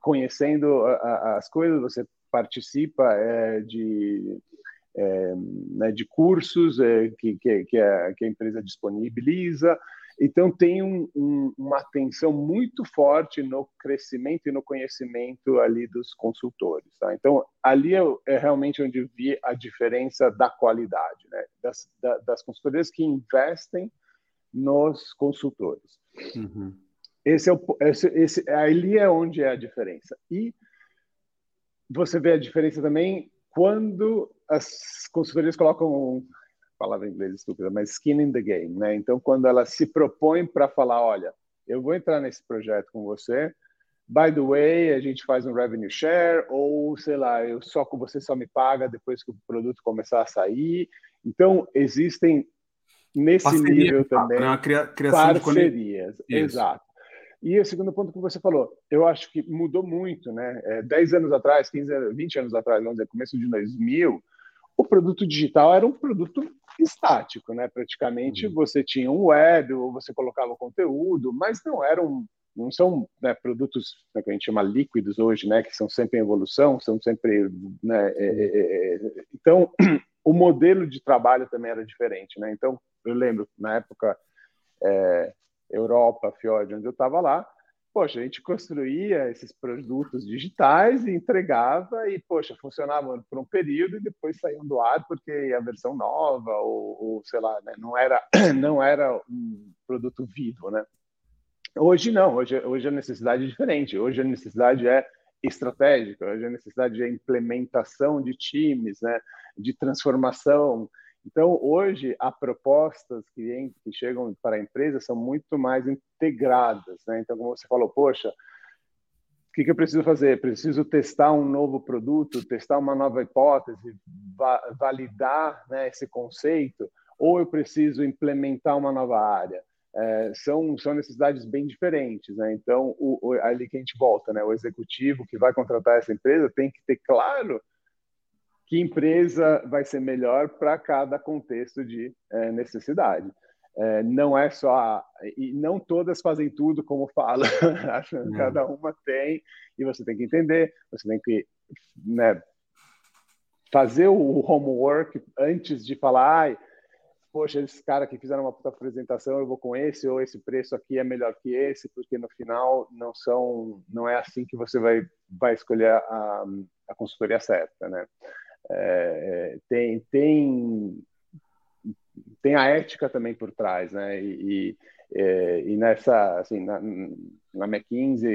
conhecendo a, a, as coisas, você participa é, de, é, né, de cursos é, que, que, que, a, que a empresa disponibiliza, então, tem um, um, uma atenção muito forte no crescimento e no conhecimento ali dos consultores. Tá? Então, ali é, é, realmente onde vi a diferença da qualidade, né? das, da, das consultorias que investem nos consultores. Uhum. Esse é o, esse, esse, ali é onde é a diferença. E você vê a diferença também quando as consultorias colocam palavra em inglês estúpida, mas skin in the game, né? Então, quando ela se propõe para falar, olha, eu vou entrar nesse projeto com você, by the way, a gente faz um revenue share, ou sei lá, eu só com você só me paga depois que o produto começar a sair. Então, existem nesse Parceria, nível também né? criação parcerias, exato. E o segundo ponto que você falou, eu acho que mudou muito, né? É, 10 anos atrás, 15, 20 anos atrás, vamos dizer, começo de 2000, o produto digital era um produto estático, né? Praticamente uhum. você tinha um web, ou você colocava conteúdo, mas não eram não são né, produtos né, que a gente chama líquidos hoje, né? Que são sempre em evolução, são sempre, né? É, é, é, é então o modelo de trabalho também era diferente, né? Então eu lembro na época é, Europa, Fiord, onde eu estava lá, poxa, a gente construía esses produtos digitais e entregava e, poxa, funcionavam por um período e depois saíam do ar porque a versão nova ou, ou sei lá, né, não era não era um produto vivo, né? Hoje não, hoje, hoje a necessidade é diferente, hoje a necessidade é estratégica, hoje a necessidade é implementação de times, né, de transformação, então, hoje, as propostas que, chegam para a empresa são muito mais integradas. Né? Então, como você falou, poxa, o que, que eu preciso fazer? Preciso testar um novo produto, testar uma nova hipótese, va validar né, esse conceito, ou eu preciso implementar uma nova área? É, são, são necessidades bem diferentes. Né? Então, o, o, ali que a gente volta, né? o executivo que vai contratar essa empresa tem que ter claro que empresa vai ser melhor para cada contexto de é, necessidade. é, não é só e não todas fazem tudo como fala cada uma tem e você tem que entender você tem que né, fazer o homework antes de falar ai, poxa esses caras que fizeram uma puta apresentação eu vou com esse ou esse preço aqui é melhor que esse porque no final não são não é assim que você vai vai escolher a, a consultoria certa né é, é tem tem tem a ética também por trás, né? E, e, é, e nessa, assim, na, na McKinsey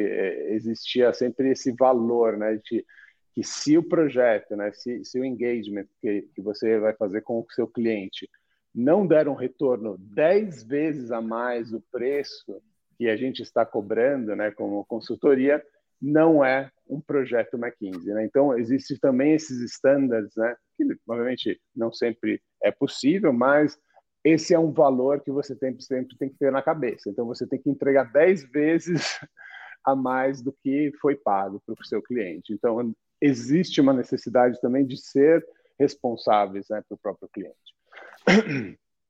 existia sempre esse valor, né? De, que se o projeto, né? Se, se o engagement que, que você vai fazer com o seu cliente não der um retorno 10 vezes a mais o preço que a gente está cobrando, né? Como consultoria, não é um projeto McKinsey, né? Então existe também esses standards, né? Que obviamente não sempre é possível, mas esse é um valor que você tem, sempre tem que ter na cabeça. Então, você tem que entregar 10 vezes a mais do que foi pago para o seu cliente. Então, existe uma necessidade também de ser responsáveis né, para o próprio cliente.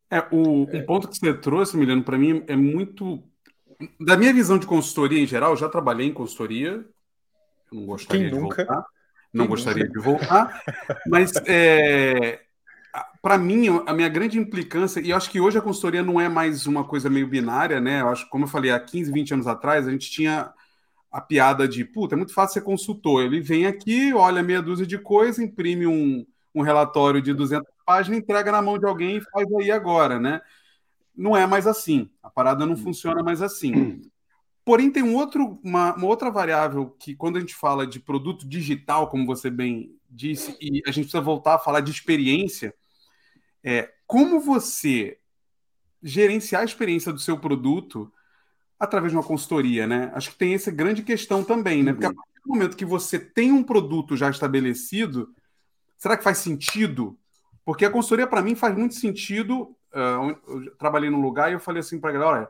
É, o, um ponto que você trouxe, Mileno, para mim é muito. Da minha visão de consultoria em geral, já trabalhei em consultoria, não gostaria Quem de nunca? voltar. Não Quem gostaria nunca? de voltar, mas é, para mim, a minha grande implicância, e eu acho que hoje a consultoria não é mais uma coisa meio binária, né? Eu acho como eu falei, há 15, 20 anos atrás, a gente tinha a piada de, puta, é muito fácil ser consultor. Ele vem aqui, olha meia dúzia de coisas, imprime um, um relatório de 200 páginas, entrega na mão de alguém e faz aí agora, né? Não é mais assim. A parada não funciona mais assim. Porém, tem um outro, uma, uma outra variável que, quando a gente fala de produto digital, como você bem disse, e a gente precisa voltar a falar de experiência, é, como você gerenciar a experiência do seu produto através de uma consultoria, né? Acho que tem essa grande questão também, né? Porque a uhum. partir do momento que você tem um produto já estabelecido, será que faz sentido? Porque a consultoria, para mim, faz muito sentido. Uh, eu trabalhei num lugar e eu falei assim para a galera: olha,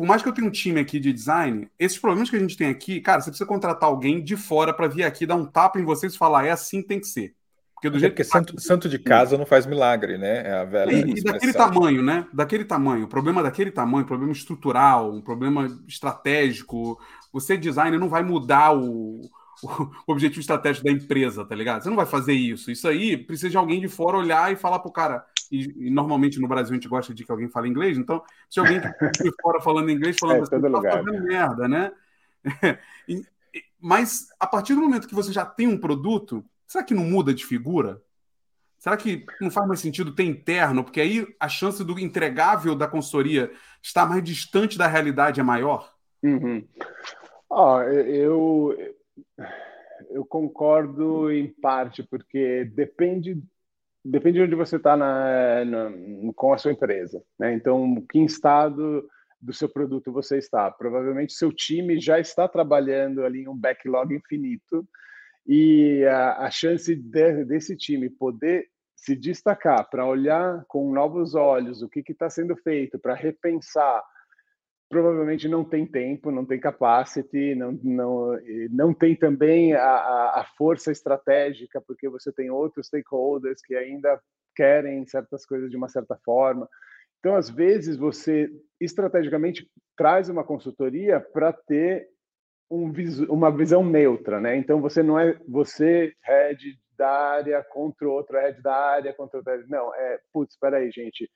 por mais que eu tenha um time aqui de design, esses problemas que a gente tem aqui, cara, você precisa contratar alguém de fora para vir aqui dar um tapa em vocês e falar: é assim que tem que ser. Porque do jeito que santo, santo de casa não faz milagre, né? É a velha e, e daquele tamanho, né? Daquele tamanho, o problema daquele tamanho, problema estrutural, um problema estratégico. Você designer não vai mudar o, o objetivo estratégico da empresa, tá ligado? Você não vai fazer isso. Isso aí precisa de alguém de fora olhar e falar pro cara. E, e normalmente no Brasil a gente gosta de que alguém fale inglês, então se alguém de fora falando inglês, falando é, assim, tá lugar. fazendo merda, né? e, mas a partir do momento que você já tem um produto, Será que não muda de figura? Será que não faz mais sentido ter interno? Porque aí a chance do entregável da consultoria estar mais distante da realidade é maior? Uhum. Oh, eu, eu concordo em parte, porque depende, depende de onde você está com a sua empresa. Né? Então, que estado do seu produto você está? Provavelmente seu time já está trabalhando ali em um backlog infinito e a, a chance de, desse time poder se destacar, para olhar com novos olhos o que está sendo feito, para repensar, provavelmente não tem tempo, não tem capacity, não, não, não tem também a, a força estratégica, porque você tem outros stakeholders que ainda querem certas coisas de uma certa forma. Então, às vezes, você estrategicamente traz uma consultoria para ter um, uma visão neutra, né? Então você não é você head da área contra outro head da área contra outra. Não, é, putz, espera aí, gente,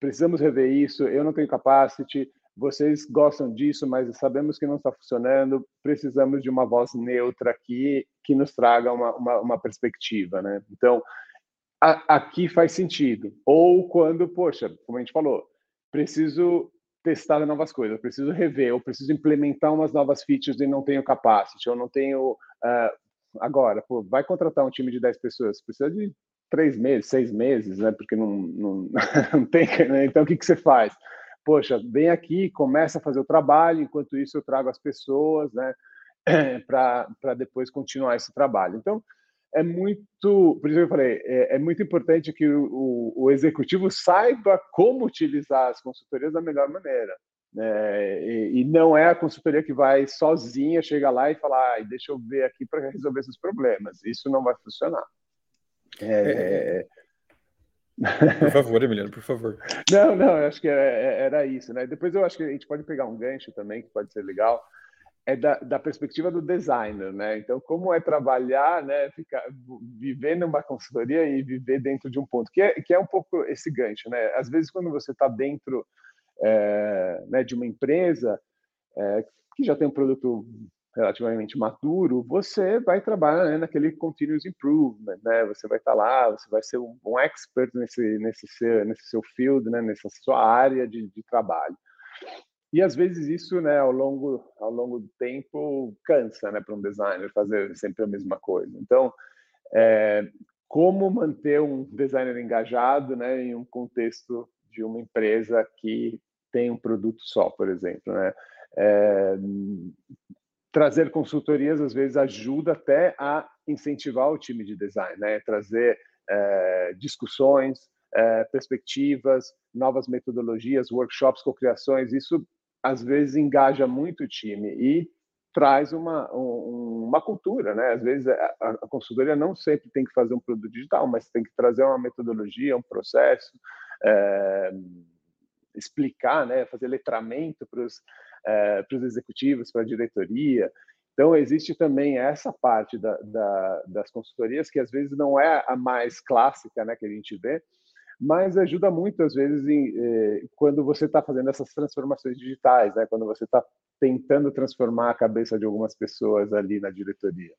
precisamos rever isso, eu não tenho capacity, vocês gostam disso, mas sabemos que não está funcionando, precisamos de uma voz neutra aqui que nos traga uma, uma, uma perspectiva, né? Então, a, aqui faz sentido. Ou quando, poxa, como a gente falou, preciso testar novas coisas, preciso rever, eu preciso implementar umas novas features e não tenho capacity, eu não tenho. Uh, agora, pô, vai contratar um time de 10 pessoas, precisa de três meses, seis meses, né? Porque não, não, não tem. Né? Então, o que, que você faz? Poxa, vem aqui, começa a fazer o trabalho, enquanto isso eu trago as pessoas, né? Para depois continuar esse trabalho. Então, é muito, por isso que eu falei, é, é muito importante que o, o, o, executivo saiba como utilizar as consultorias da melhor maneira. Né? E, e, não é a consultoria que vai sozinha chegar lá e falar, ah, deixa eu ver aqui para resolver esses problemas. Isso não vai funcionar. É, é, Por favor, Emiliano, por favor. Não, não, eu acho que era, era, isso, né? Depois eu acho que a gente pode pegar um gancho também, que pode ser legal, é da, da perspectiva do designer, né? Então, como é trabalhar, né? Ficar, viver numa consultoria e viver dentro de um ponto, que é, que é um pouco esse gancho, né? Às vezes, quando você está dentro é, né, de uma empresa é, que já tem um produto relativamente maduro, você vai trabalhar né, naquele continuous improvement, né? Você vai estar tá lá, você vai ser um, um, expert nesse nesse seu, nesse seu field, né? Nessa sua área de, de trabalho. E às vezes isso, né, ao longo ao longo do tempo cansa, né, para um designer fazer sempre a mesma coisa. Então, é, como manter um designer engajado, né, em um contexto de uma empresa que tem um produto só, por exemplo, né? É, trazer consultorias às vezes ajuda até a incentivar o time de design, né? Trazer é, discussões, é, perspectivas, novas metodologias, workshops, cocriações. Isso às vezes engaja muito o time e traz uma, um, uma cultura, né? Às vezes a, a, consultoria não sempre tem que fazer um produto digital, mas tem que trazer uma metodologia, um processo, é, explicar, né? Fazer letramento para os é, para os executivos, para a diretoria. Então, existe também essa parte da, da, das consultorias, que às vezes não é a mais clássica né, que a gente vê, mas ajuda muito, às vezes, em, eh, quando você está fazendo essas transformações digitais, né, quando você está tentando transformar a cabeça de algumas pessoas ali na diretoria.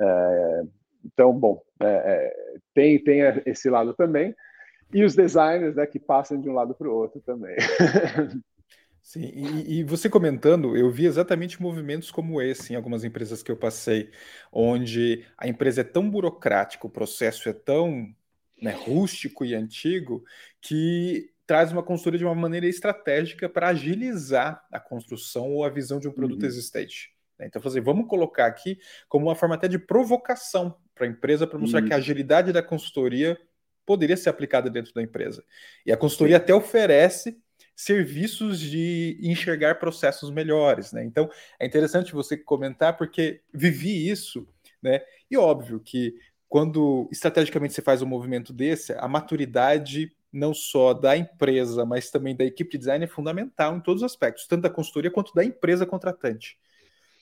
É, então, bom, é, tem, tem esse lado também, e os designers né, que passam de um lado para o outro também. Sim, e, e, você comentando, eu vi exatamente movimentos como esse em algumas empresas que eu passei, onde a empresa é tão burocrática, o processo é tão né, rústico e antigo, que traz uma consultoria de uma maneira estratégica para agilizar a construção ou a visão de um produto uhum. existente. Né. Então, fazer, vamos colocar aqui como uma forma até de provocação para a empresa, para mostrar uhum. que a agilidade da consultoria poderia ser aplicada dentro da empresa. E a consultoria até oferece serviços de enxergar processos melhores, né? Então é interessante você comentar porque vivi isso, né? E óbvio que quando estrategicamente você faz um movimento desse, a maturidade não só da empresa, mas também da equipe de design é fundamental em todos os aspectos, tanto da consultoria quanto da empresa contratante.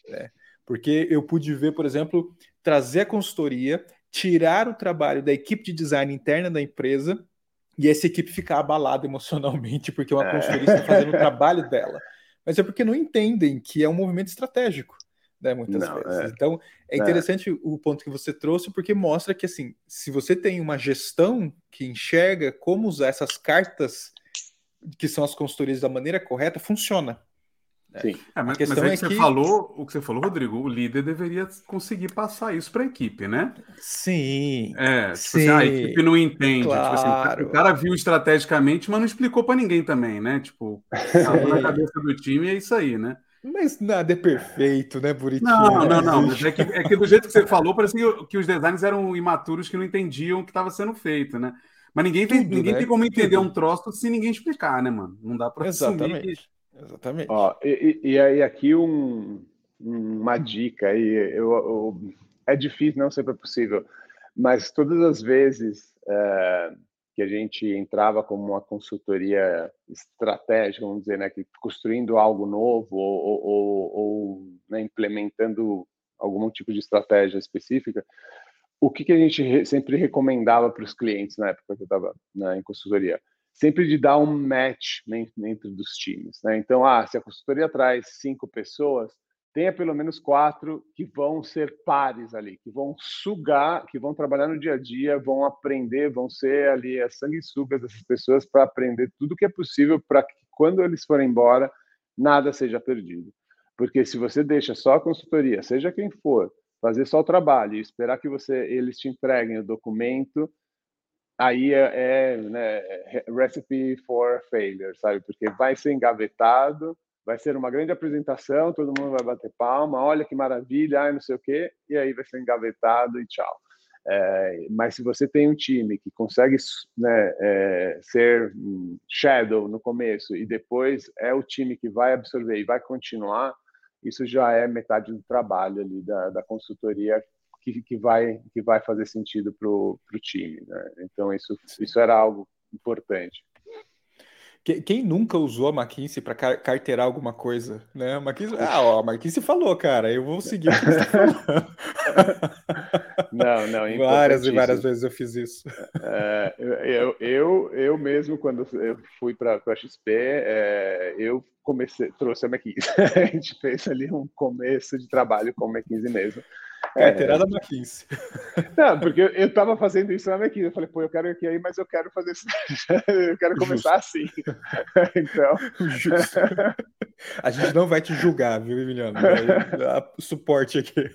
Né? Porque eu pude ver, por exemplo, trazer a consultoria, tirar o trabalho da equipe de design interna da empresa e essa equipe ficar abalada emocionalmente porque uma é. consultoria está fazendo o trabalho dela. Mas é porque não entendem que é um movimento estratégico, né, muitas não, vezes. É. Então, é, é. interessante é. o ponto que você trouxe, porque mostra que, assim, se você tem uma gestão que enxerga como usar essas cartas que são as consultorias da maneira correta, funciona. É. Sim. É, mas, mas é que você falou, o que você falou, Rodrigo, o líder deveria conseguir passar isso para a equipe, né? Sim. É, tipo sim, assim, ah, a equipe não entende. Claro. Tipo assim, o cara viu estrategicamente, mas não explicou para ninguém também, né? Tipo, na cabeça do time é isso aí, né? Mas nada é perfeito, né, Buritinho? Não, não, não. Mas é, que, é que do jeito que você falou, parece que, que os designers eram imaturos que não entendiam o que estava sendo feito, né? Mas ninguém tem, Tudo, ninguém né? tem como entender Tudo. um troço se ninguém explicar, né, mano? Não dá para Exatamente. Assumir Exatamente. Ó, e, e aí aqui um, uma dica aí, eu, eu, é difícil, não sempre é possível, mas todas as vezes é, que a gente entrava como uma consultoria estratégica, vamos dizer, né, que construindo algo novo ou, ou, ou né, implementando algum tipo de estratégia específica, o que, que a gente sempre recomendava para os clientes na época que eu estava né, em consultoria? Sempre de dar um match dentro dos times. Né? Então, ah, se a consultoria traz cinco pessoas, tenha pelo menos quatro que vão ser pares ali, que vão sugar, que vão trabalhar no dia a dia, vão aprender, vão ser ali as sanguessugas dessas pessoas para aprender tudo que é possível para que quando eles forem embora, nada seja perdido. Porque se você deixa só a consultoria, seja quem for, fazer só o trabalho e esperar que você eles te entreguem o documento, aí é, é né, recipe for failure, sabe? Porque vai ser engavetado, vai ser uma grande apresentação, todo mundo vai bater palma, olha que maravilha, ai, não sei o quê, e aí vai ser engavetado e tchau. É, mas se você tem um time que consegue né, é, ser shadow no começo e depois é o time que vai absorver e vai continuar, isso já é metade do trabalho ali da, da consultoria que, que, vai, que vai fazer sentido para o time. Né? Então, isso, isso era algo importante. Quem nunca usou a McKinsey para carteirar alguma coisa, né? A McKinsey, ah, ó, a McKinsey falou, cara, eu vou seguir tá Não, não. É várias e várias vezes eu fiz isso. É, eu, eu, eu mesmo, quando eu fui para a XP, é, eu comecei, trouxe a McKinsey. a gente fez ali um começo de trabalho com a McKinsey mesmo. Carteirada é. McKinsey. Não, porque eu estava fazendo isso na McKinsey. Eu falei, pô, eu quero ir aqui aí, mas eu quero fazer isso. eu quero começar Justo. assim. então. Justo. A gente não vai te julgar, viu, Emiliano? suporte aqui.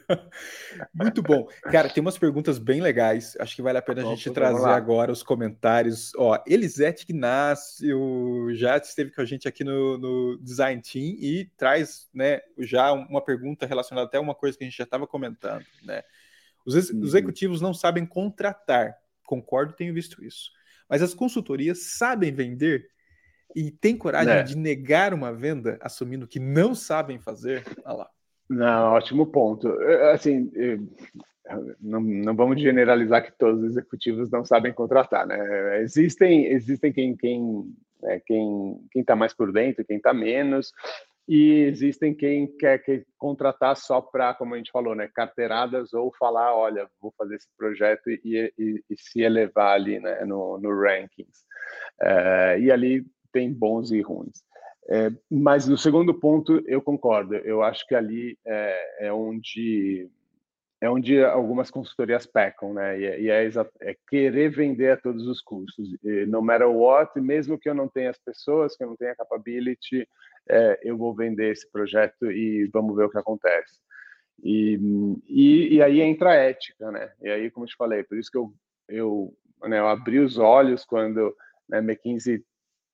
Muito bom. Cara, tem umas perguntas bem legais. Acho que vale a pena a gente trazer agora os comentários. Ó, Elisete Ignácio já esteve com a gente aqui no, no Design Team e traz né, já uma pergunta relacionada até uma coisa que a gente já estava comentando. Né? Os, ex uhum. executivos não sabem contratar. Concordo, tenho visto isso. Mas as consultorias sabem vender e têm coragem é. de negar uma venda, assumindo que não sabem fazer? Olha lá. Não, ótimo ponto. Assim, não, não, vamos generalizar que todos os executivos não sabem contratar, né? Existem, existem quem quem é, quem quem está mais por dentro, quem está menos, e existem quem quer que contratar só para, como a gente falou, né, carteiradas ou falar, olha, vou fazer esse projeto e, e, e se elevar ali né, no, no rankings. É, e ali tem bons e ruins. É, mas no segundo ponto eu concordo. Eu acho que ali é, é onde é onde algumas consultorias pecam, né? E, é, e é, é, querer vender a todos os custos, no matter what, mesmo que eu não tenha as pessoas, que eu não tenha capability, é, eu vou vender esse projeto e vamos ver o que acontece. E, e, e, aí entra a ética, né? E aí, como eu te falei, por isso que eu, eu, né, eu abri os olhos quando né, McKinsey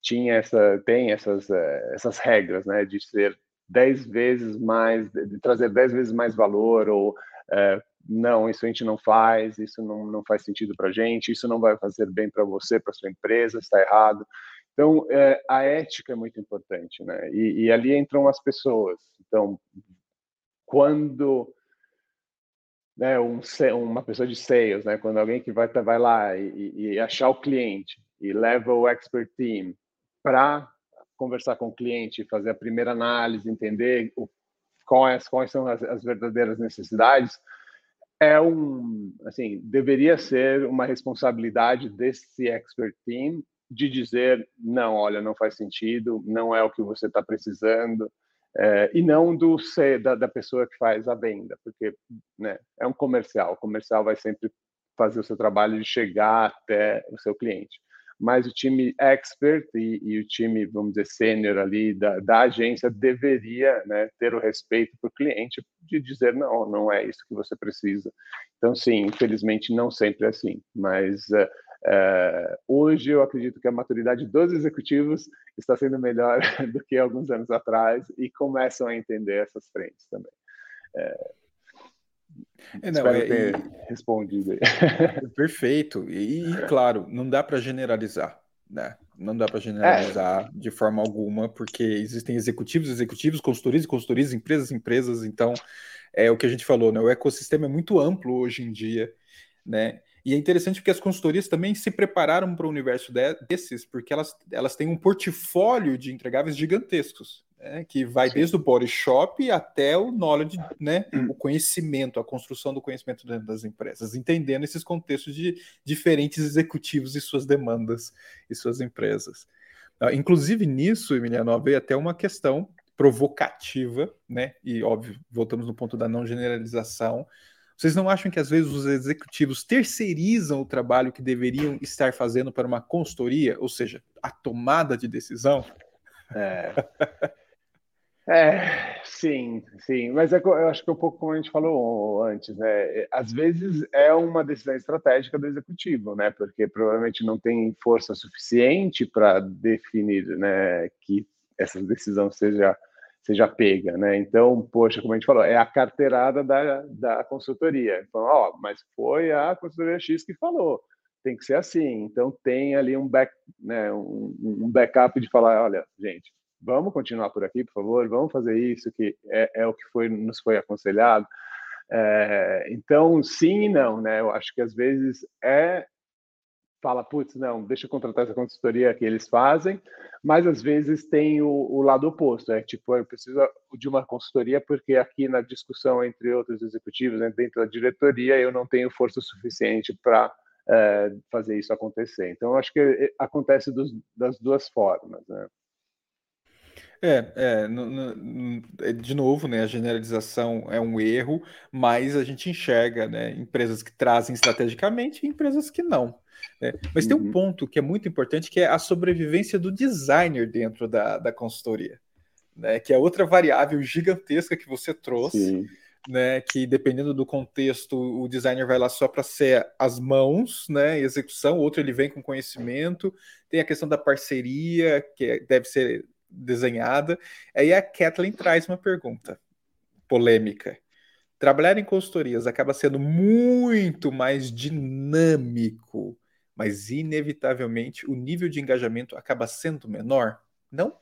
tinha essa, tem essas, é, essas regras, né? De ser dez vezes mais, de trazer dez vezes mais valor, ou é, não, isso a gente não faz, isso não, não faz sentido para a gente, isso não vai fazer bem para você, para sua empresa, está errado. Então, é, a ética é muito importante, né? E, e, ali entram as pessoas. Então, quando né, um, uma pessoa de sales, né, quando alguém que vai, vai lá e, e achar o cliente e leva o expert team para conversar com o cliente, fazer a primeira análise, entender o, quais, quais são as, as verdadeiras necessidades, é um, assim, deveria ser uma responsabilidade desse expert team de dizer não, olha, não faz sentido, não é o que você está precisando, é, e não do da, da pessoa que faz a venda, porque né, é um comercial, o comercial vai sempre fazer o seu trabalho de chegar até o seu cliente. Mas o time expert e, e o time, vamos dizer, sênior ali da, da agência deveria né, ter o respeito para o cliente de dizer não, não é isso que você precisa. Então, sim, infelizmente não sempre é assim, mas uh, é, hoje eu acredito que a maturidade dos executivos está sendo melhor do que alguns anos atrás e começam a entender essas frentes também. É, é, não, Espero é, ter e... respondido. Aí. Perfeito. E, e, claro, não dá para generalizar, né? Não dá para generalizar é. de forma alguma, porque existem executivos, executivos, consultorias e consultorias, empresas, empresas. Então, é o que a gente falou, né? O ecossistema é muito amplo hoje em dia, né? E é interessante porque as consultorias também se prepararam para o universo de, desses, porque elas, elas têm um portfólio de entregáveis gigantescos, né, que vai Sim. desde o body shop até o knowledge, né, hum. o conhecimento, a construção do conhecimento dentro das empresas, entendendo esses contextos de diferentes executivos e suas demandas e suas empresas. Uh, inclusive nisso, Emiliano, veio até uma questão provocativa, né? E óbvio, voltamos no ponto da não generalização, vocês não acham que às vezes os executivos terceirizam o trabalho que deveriam estar fazendo para uma consultoria, ou seja, a tomada de decisão? É. É, sim, sim, mas é, eu acho que é um pouco como a gente falou antes, né? Às vezes é uma decisão estratégica do executivo, né? Porque provavelmente não tem força suficiente para definir, né, que essa decisão seja seja pega, né? Então, poxa, como a gente falou, é a carteirada da, da consultoria. Então, ó, mas foi a consultoria X que falou, tem que ser assim. Então, tem ali um, back, né, um, um backup de falar, olha, gente, vamos continuar por aqui, por favor, vamos fazer isso, que é, é o que foi, nos foi aconselhado. É, então, sim e não, né? Eu acho que às vezes é fala, putz, não, deixa eu contratar essa consultoria que eles fazem, mas às vezes tem o, o, lado oposto, é tipo, eu preciso de uma consultoria porque aqui na discussão entre outros executivos, né, dentro da diretoria, eu não tenho força suficiente para é, fazer isso acontecer. Então, acho que é, acontece dos, das duas formas, né? É, é, no, no, de novo, né, a generalização é um erro, mas a gente enxerga, né, empresas que trazem estrategicamente e empresas que não. Né? Mas uhum. tem um uhum. ponto que é muito importante, que é a sobrevivência do designer dentro da, da consultoria, né, que é outra variável gigantesca que você trouxe, Sim. né, que dependendo do contexto, o designer vai lá só para ser as mãos, né, execução, outro ele vem com conhecimento, tem a questão da parceria, que é, deve ser desenhada. Aí a Kathleen traz uma pergunta polêmica. Trabalhar em consultorias acaba sendo muito mais dinâmico, mas inevitavelmente o nível de engajamento acaba sendo menor, não?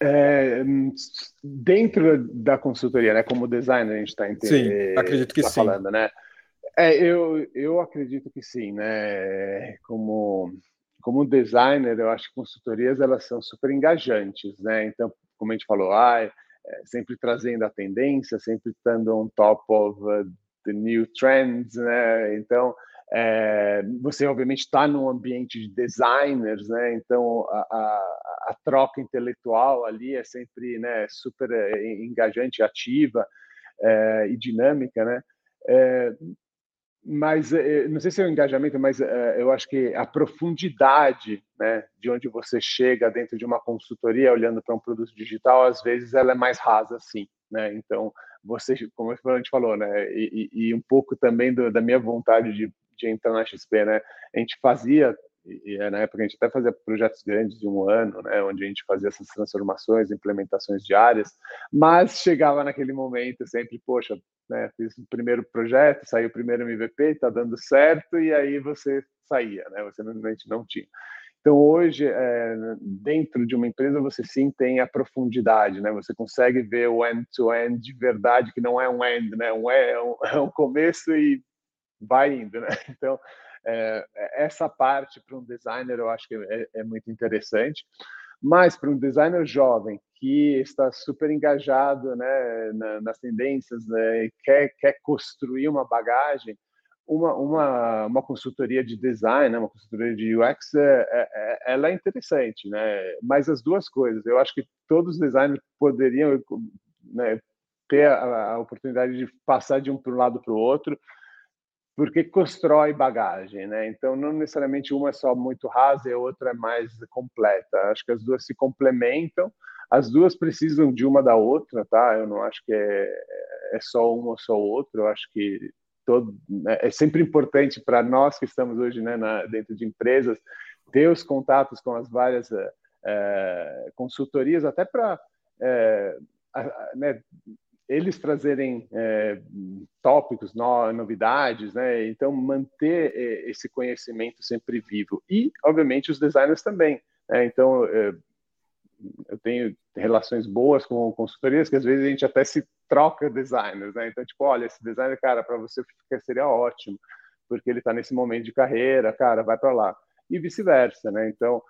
É, dentro da consultoria, né, como designer, a gente está entendendo. Sim, acredito que tá sim. falando, né? É, eu, eu acredito que sim, né? Como como designer, eu acho que consultorias elas são super engajantes, né? Então, como a gente falou, ah, é, sempre trazendo a tendência, sempre estando on top of uh, the new trends, né? Então, é, você obviamente está num ambiente de designers, né? Então, a, a, a, troca intelectual ali é sempre, né, super é, engajante, ativa é, e dinâmica, né? É, mas eh, não sei se é o engajamento, mas eu acho que a profundidade né, de onde você chega dentro de uma consultoria, olhando para um produto digital, às vezes ela é mais rasa, sim. Né? Então, você, como a gente falou, né, e, e um pouco também do, da minha vontade de, de entrar na XP, né, a gente fazia e, na época a gente até fazia projetos grandes de um ano, né, onde a gente fazia essas transformações, implementações diárias, mas chegava naquele momento sempre, poxa, né, fiz o primeiro projeto, saiu o primeiro MVP, está dando certo, e aí você saía, né, você normalmente não tinha. Então hoje, é, dentro de uma empresa, você sim tem a profundidade, né? Você consegue ver o end-to-end -end de verdade, que não é um end, né? Um é, um, é um começo e vai indo, né? Então é, essa parte para um designer eu acho que é, é muito interessante, mas para um designer jovem que está super engajado né, na, nas tendências, né, quer, quer construir uma bagagem, uma, uma, uma consultoria de design, né, uma consultoria de UX, é, é, é, ela é interessante, né? Mas as duas coisas, eu acho que todos os designers poderiam né, ter a, a, oportunidade de passar de um para um lado para o outro, porque constrói bagagem, né? Então não necessariamente uma é só muito rasa e a outra é mais completa. Acho que as duas se complementam. As duas precisam de uma da outra, tá? Eu não acho que é, é só uma ou só outra. Eu acho que todo né? é sempre importante para nós que estamos hoje, né, na, dentro de empresas, ter os contatos com as várias é, consultorias, até para é, né, eles trazerem é, tópicos, no, novidades, né? Então manter é, esse conhecimento sempre vivo e, obviamente, os designers também. Né? Então é, eu tenho relações boas com consultorias que às vezes a gente até se troca designers, né? Então tipo, olha, esse designer, cara, para você seria ótimo porque ele está nesse momento de carreira, cara, vai para lá e vice-versa, né? Então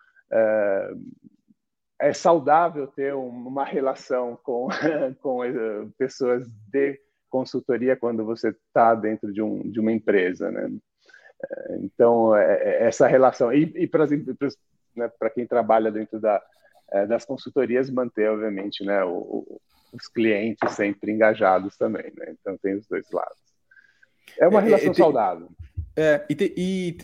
é, é saudável ter uma relação com, com eh, pessoas de consultoria quando você está dentro de, um, de uma empresa, né? Eh, então, é, é, essa relação. E, e para né, quem trabalha dentro da, é, das consultorias, manter, obviamente, né, o, os clientes sempre engajados também. Né? Então, tem os dois lados. É uma relação é, saudável. É, e, te, e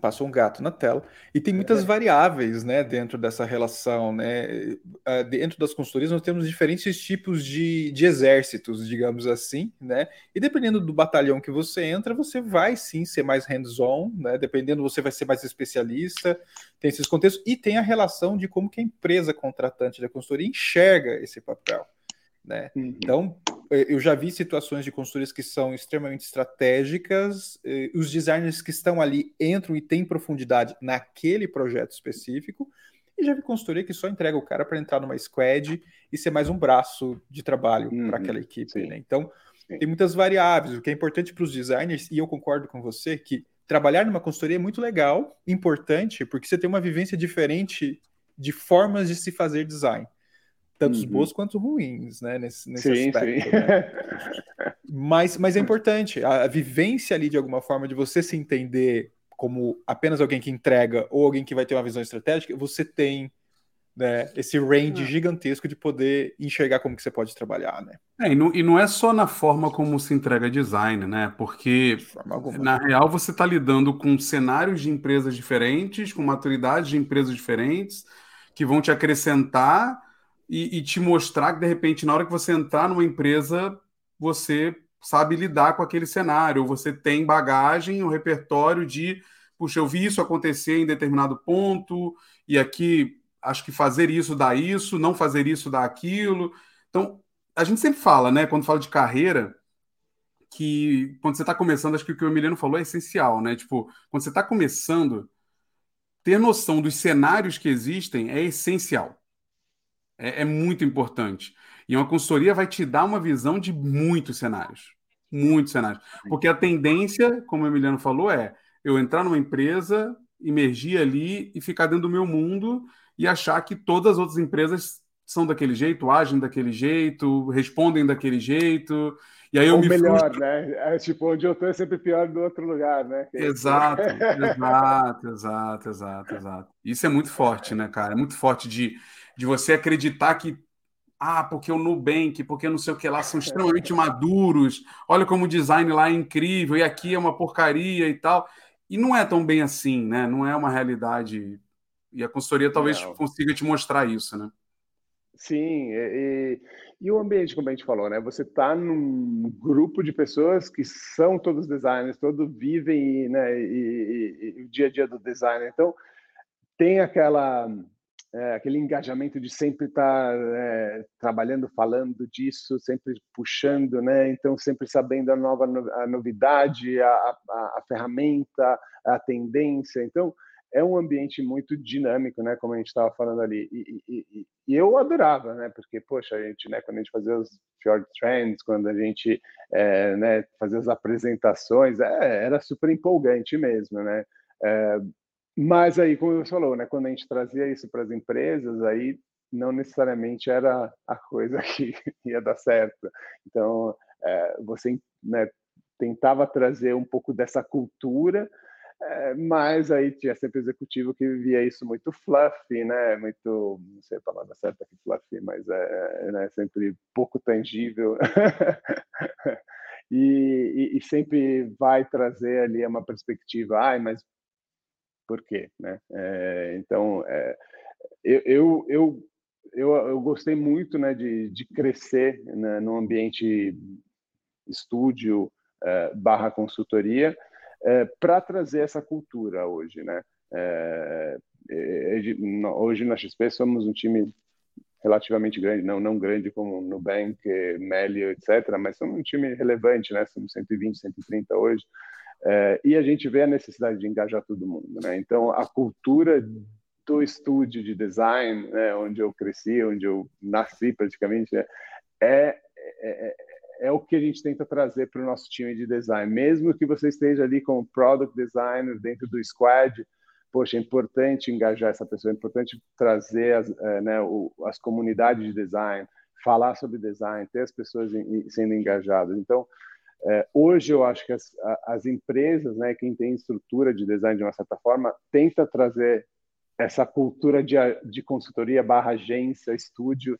passou um gato na tela, e tem muitas é. variáveis né, dentro dessa relação. Né? Ah, dentro das consultorias, nós temos diferentes tipos de, de exércitos, digamos assim, né? E dependendo do batalhão que você entra, você vai sim ser mais hands-on, né? Dependendo, você vai ser mais especialista, tem esses contextos, e tem a relação de como que a empresa contratante da consultoria enxerga esse papel. Né? Uhum. Então, eh, eu já vi situações de consultorias que são extremamente estratégicas, eh, os designers que estão ali entram e têm profundidade naquele projeto específico, e já vi consultoria que só entrega o cara para entrar numa squad e ser mais um braço de trabalho uhum, para aquela equipe. Né? Então, tem muitas variáveis. O que é importante para os designers, e eu concordo com você, que trabalhar numa consultoria é muito legal, importante, porque você tem uma vivência diferente de formas de se fazer design. Tanto uhum. boas quanto ruins, né? Nesse, nesse sim, aspecto. Sim. Né? mas, mas é importante a, a vivência ali, de alguma forma, de você se entender como apenas alguém que entrega ou alguém que vai ter uma visão estratégica, você tem né, esse range é. gigantesco de poder enxergar como que você pode trabalhar, né? É, e, não, e não é só na forma como se entrega design, né? Porque na real você está lidando com cenários de empresas diferentes, com maturidade de empresas diferentes, que vão te acrescentar e, e te mostrar que de repente na hora que você entrar numa empresa você sabe lidar com aquele cenário, você tem bagagem, o um repertório de, puxa, eu vi isso acontecer em determinado ponto, e aqui acho que fazer isso dá isso, não fazer isso dá aquilo. Então, a gente sempre fala, né, quando fala de carreira, que quando você está começando, acho que o que o Emiliano falou é essencial, né? Tipo, quando você está começando, ter noção dos cenários que existem é essencial. É, é, muito importante. E uma consultoria vai te dar uma visão de muitos cenários. Muitos cenários. Porque a tendência, como o Emiliano falou, é eu entrar numa empresa, emergir ali e ficar dentro do meu mundo e achar que todas as outras empresas são daquele jeito, agem daquele jeito, respondem daquele jeito. E aí eu Ou me melhor, frustro... né? É, tipo, onde eu estou é sempre pior do outro lugar, né? Exato, exato, exato, exato, exato. Isso é muito forte, né, cara? É muito forte de, de você acreditar que ah, porque o Nubank, porque não sei o que lá, são extremamente maduros, olha como o design lá é incrível, e aqui é uma porcaria e tal. E não é tão bem assim, né? Não é uma realidade e a consultoria talvez Não. consiga te mostrar isso, né? Sim, e, e, o ambiente, como a gente falou, né? Você está num grupo de pessoas que são todos designers, todos vivem né, e, e, e o dia a dia do design. Então, tem aquela é, aquele engajamento de sempre estar tá, é, trabalhando, falando disso, sempre puxando, né? Então, sempre sabendo a nova a novidade, a, a, a ferramenta, a tendência. Então, é um ambiente muito dinâmico, né? Como a gente estava falando ali. E, e, e, eu adorava, né? Porque, poxa, a gente, né? Quando a gente fazia os Fjord Trends, quando a gente é, né, fazia as apresentações, é, era super empolgante mesmo, né? É, mas aí, como você falou, né? Quando a gente trazia isso para as empresas, aí não necessariamente era a coisa que ia dar certo. Então, é, você né, tentava trazer um pouco dessa cultura é, mas aí tinha sempre executivo que via isso muito fluffy, né? Muito, não sei a palavra certa aqui, fluffy, mas é, é né? sempre pouco tangível. e, e, e, sempre vai trazer ali uma perspectiva, ai, mas por quê, né? É, então, é, eu, eu, eu, eu, eu, gostei muito, né, de, de crescer né, no ambiente estúdio é, barra consultoria, para trazer essa cultura hoje, né? Hoje na XP somos um time relativamente grande, não não grande como Nubank, Melio, etc., mas somos um time relevante, né? Somos 120, 130 hoje. É, e a gente vê a necessidade de engajar todo mundo, né? Então, a cultura do estúdio de design, né, onde eu cresci, onde eu nasci praticamente, né, é, é, é o que a gente tenta trazer para o nosso time de design. Mesmo que você esteja ali como product designer dentro do squad, poxa, é importante engajar essa pessoa, é importante trazer as, é, né, o, as comunidades de design, falar sobre design, ter as pessoas sendo engajadas. Então, é, hoje eu acho que as, as empresas, né, quem tem estrutura de design de uma certa forma, tenta trazer essa cultura de, de consultoria barra agência, estúdio,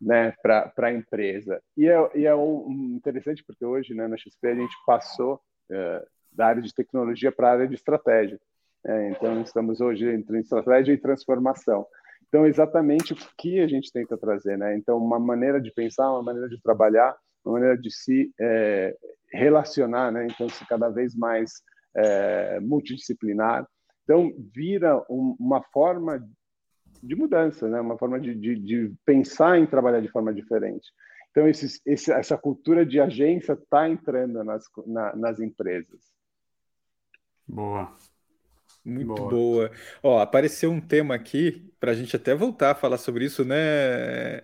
né, para a empresa. E é, e é um, interessante porque hoje, né, na XP, a gente passou é, da área de tecnologia para a área de estratégia. É, então, estamos hoje entre estratégia e transformação. Então, exatamente o que a gente tenta trazer. Né? Então, uma maneira de pensar, uma maneira de trabalhar, uma maneira de se é, relacionar, né? então, se cada vez mais é, multidisciplinar. Então, vira um, uma forma de mudança, né? uma forma de, de, de, pensar em trabalhar de forma diferente. Então, esse, esse, essa cultura de agência está entrando nas, na, nas empresas. Boa. Muito boa. boa. Ó, apareceu um tema aqui para a gente até voltar a falar sobre isso, né?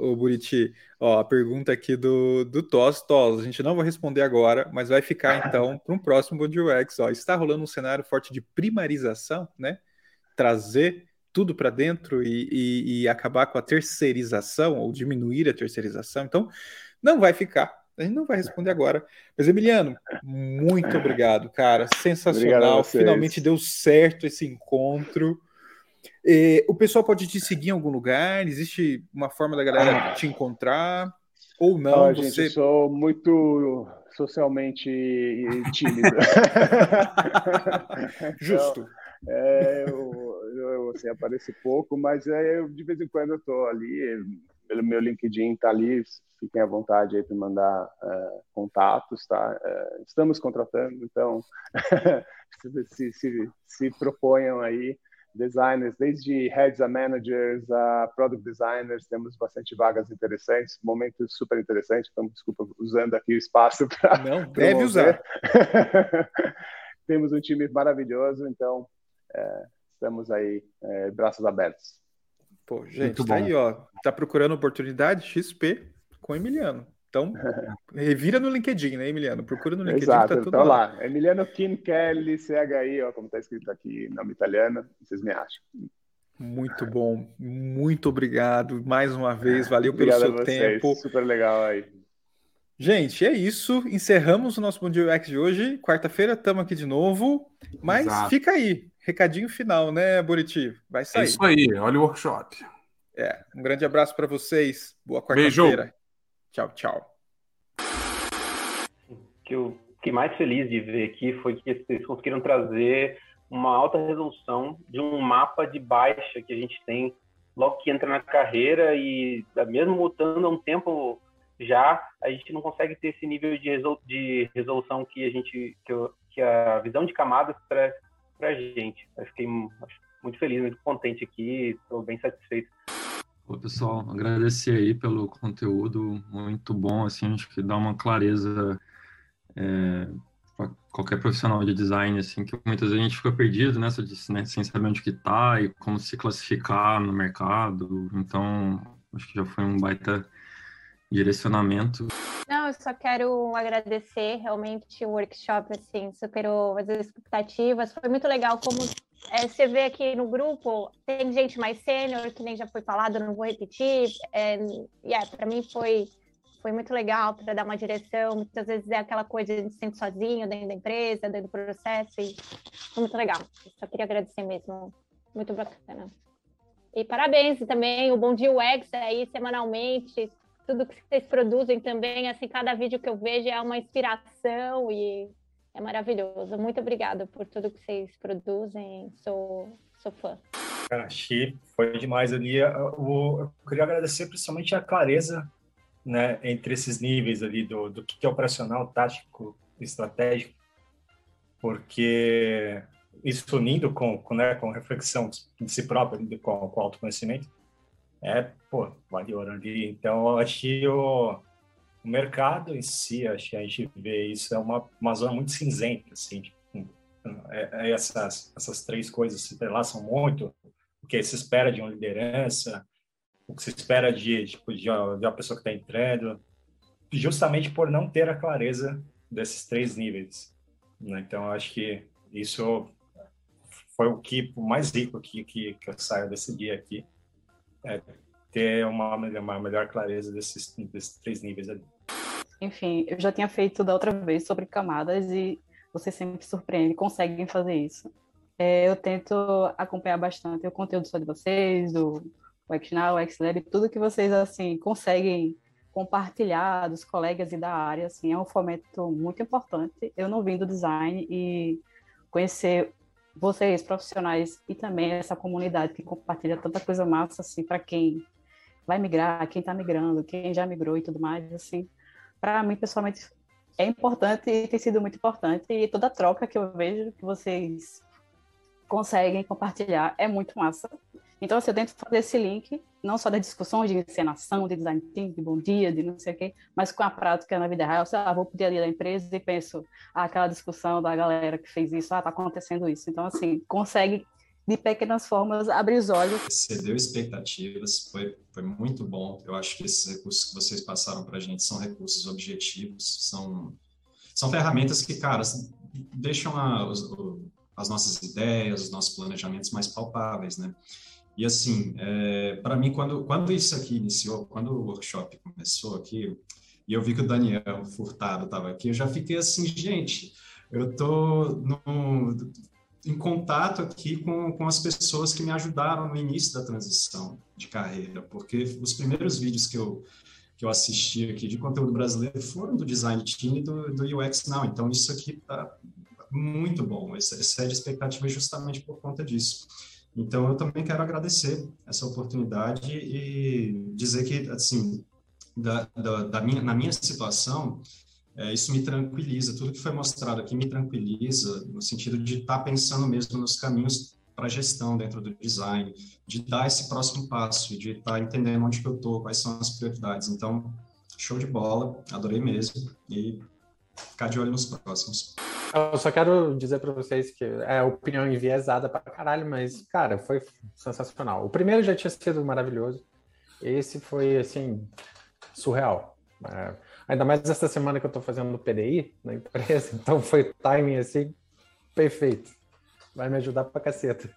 Ô Buriti, ó, a pergunta aqui do, do Tos. Tos, a gente não vai responder agora, mas vai ficar então para um próximo UX. Ó, está rolando um cenário forte de primarização, né? Trazer tudo para dentro e, e, e, acabar com a terceirização ou diminuir a terceirização. Então, não vai ficar. A gente não vai responder agora. Mas, Emiliano, muito obrigado, cara. Sensacional. Finalmente deu certo esse encontro. E, o pessoal pode te seguir em algum lugar? Existe uma forma da galera te encontrar? Ou não? Ah, você... Gente, eu sou muito socialmente tímido. Justo. Então, é, eu, eu assim, apareço pouco, mas é, eu, de vez em quando eu estou ali, pelo meu LinkedIn está ali, fiquem à vontade aí para mandar uh, contatos, tá? Uh, estamos contratando, então se, se, se proponham aí designers, desde heads a managers a product designers, temos bastante vagas interessantes, momento super interessante, então desculpa usando aqui o espaço para Não, deve usar. temos um time maravilhoso, então é, estamos aí, é, braços abertos. Pô, gente, tá aí, ó. Tá procurando oportunidade? XP com Emiliano. Então, revira no LinkedIn, né, Emiliano? Procura no LinkedIn. Exato, tá tudo então lá. lá. Emiliano Kim Kelly, CHI, ó, como tá escrito aqui em nome italiano, vocês me acham. Muito bom, muito obrigado mais uma vez, valeu pelo seu tempo. Super legal aí. Gente, é isso. Encerramos o nosso Bom Dia UX de hoje. Quarta-feira estamos aqui de novo. Mas Exato. fica aí. Recadinho final, né, Buriti? Vai sair. É isso aí. Olha o workshop. É. Um grande abraço para vocês. Boa quarta-feira. Tchau, tchau. O que eu fiquei mais feliz de ver aqui foi que vocês conseguiram trazer uma alta resolução de um mapa de baixa que a gente tem logo que entra na carreira e mesmo mutando há um tempo já a gente não consegue ter esse nível de resolução que a gente que, eu, que a visão de camadas traz para a gente. Eu fiquei muito feliz, muito contente aqui, estou bem satisfeito. Pô, pessoal, agradecer aí pelo conteúdo, muito bom, assim, acho que dá uma clareza é, para qualquer profissional de design, assim, que muitas vezes a gente fica perdido nessa, né, sem saber onde que tá e como se classificar no mercado, então acho que já foi um baita direcionamento. Não, eu só quero agradecer realmente o workshop, assim, superou as expectativas. Foi muito legal como é, você vê aqui no grupo, tem gente mais sênior, que nem já foi falado, não vou repetir. É, yeah, para mim foi, foi muito legal para dar uma direção. Muitas vezes é aquela coisa de se sente sozinho dentro da empresa, dentro do processo, e foi muito legal. Só queria agradecer mesmo. Muito bacana. E parabéns também, o Bom Dia UX aí semanalmente, tudo que vocês produzem também, assim, cada vídeo que eu vejo é uma inspiração e é maravilhoso. Muito obrigada por tudo que vocês produzem, sou, sou fã. Cara, achei, foi demais ali. Eu, eu, queria agradecer principalmente a clareza né, entre esses níveis ali do, do que é operacional, tático, estratégico, porque isso unindo com, com, né, com reflexão de si próprio, com, com autoconhecimento, é, pô, vale ouro ali. Então, acho que o, o mercado em si, acho que a gente vê isso, é uma, uma zona muito cinzenta, assim, tipo, é, é essas, essas três coisas se entrelaçam muito, o que se espera de uma liderança, o que se espera de, tipo, de, uma, de uma pessoa que está entrando, justamente por não ter a clareza desses três níveis. Né? Então, acho que isso foi o que mais rico que, que, que eu saio desse dia aqui é, ter uma, uma melhor clareza desses, desses três níveis ali. Enfim, eu já tinha feito da outra vez sobre camadas e você sempre surpreende, conseguem fazer isso. É, eu tento acompanhar bastante o conteúdo só de vocês, do XNow, o XLab, tudo que vocês assim conseguem compartilhar dos colegas e da área, assim, é um fomento muito importante. Eu não vim do design e conhecer vocês, profissionais, e também essa comunidade que compartilha tanta coisa massa, assim, para quem vai migrar, quem está migrando, quem já migrou e tudo mais, assim, para mim, pessoalmente, é importante e tem sido muito importante, e toda a troca que eu vejo que vocês conseguem compartilhar é muito massa. Então, assim, eu tento fazer esse link, não só das discussões de encenação, de design thinking, de bom dia, de não sei o quê, mas com a prática na vida real. Sei lá, vou pro dia a dia da empresa e penso, ah, aquela discussão da galera que fez isso, ah, tá acontecendo isso. Então, assim, consegue de pequenas formas, abrir os olhos. Excedeu expectativas, foi, foi muito bom. Eu acho que esses recursos que vocês passaram para a gente são recursos objetivos, são, são ferramentas que, cara, deixam a, os, as nossas ideias, os nossos planejamentos mais palpáveis, né? E assim, é, para mim, quando, quando isso aqui iniciou, quando o workshop começou aqui, e eu vi que o Daniel Furtado estava aqui, eu já fiquei assim, gente, eu tô no, em contato aqui com, com as pessoas que me ajudaram no início da transição de carreira, porque os primeiros vídeos que eu, que eu assisti aqui de conteúdo brasileiro foram do Design Team e do, do UX Now, então isso aqui está muito bom, excede expectativa justamente por conta disso. Então, eu também quero agradecer essa oportunidade e dizer que, assim, da, da, da minha, na minha situação, é, isso me tranquiliza. Tudo que foi mostrado aqui me tranquiliza, no sentido de estar tá pensando mesmo nos caminhos para gestão dentro do design, de dar esse próximo passo, de estar tá entendendo onde que eu estou, quais são as prioridades. Então, show de bola, adorei mesmo e ficar de olho nos próximos. Eu só quero dizer para vocês que é opinião enviesada pra caralho, mas, cara, foi sensacional. O primeiro já tinha sido maravilhoso. Esse foi, assim, surreal. É, ainda mais essa semana que eu tô fazendo no PDI, na empresa, então foi timing, assim, perfeito. Vai me ajudar pra caceta.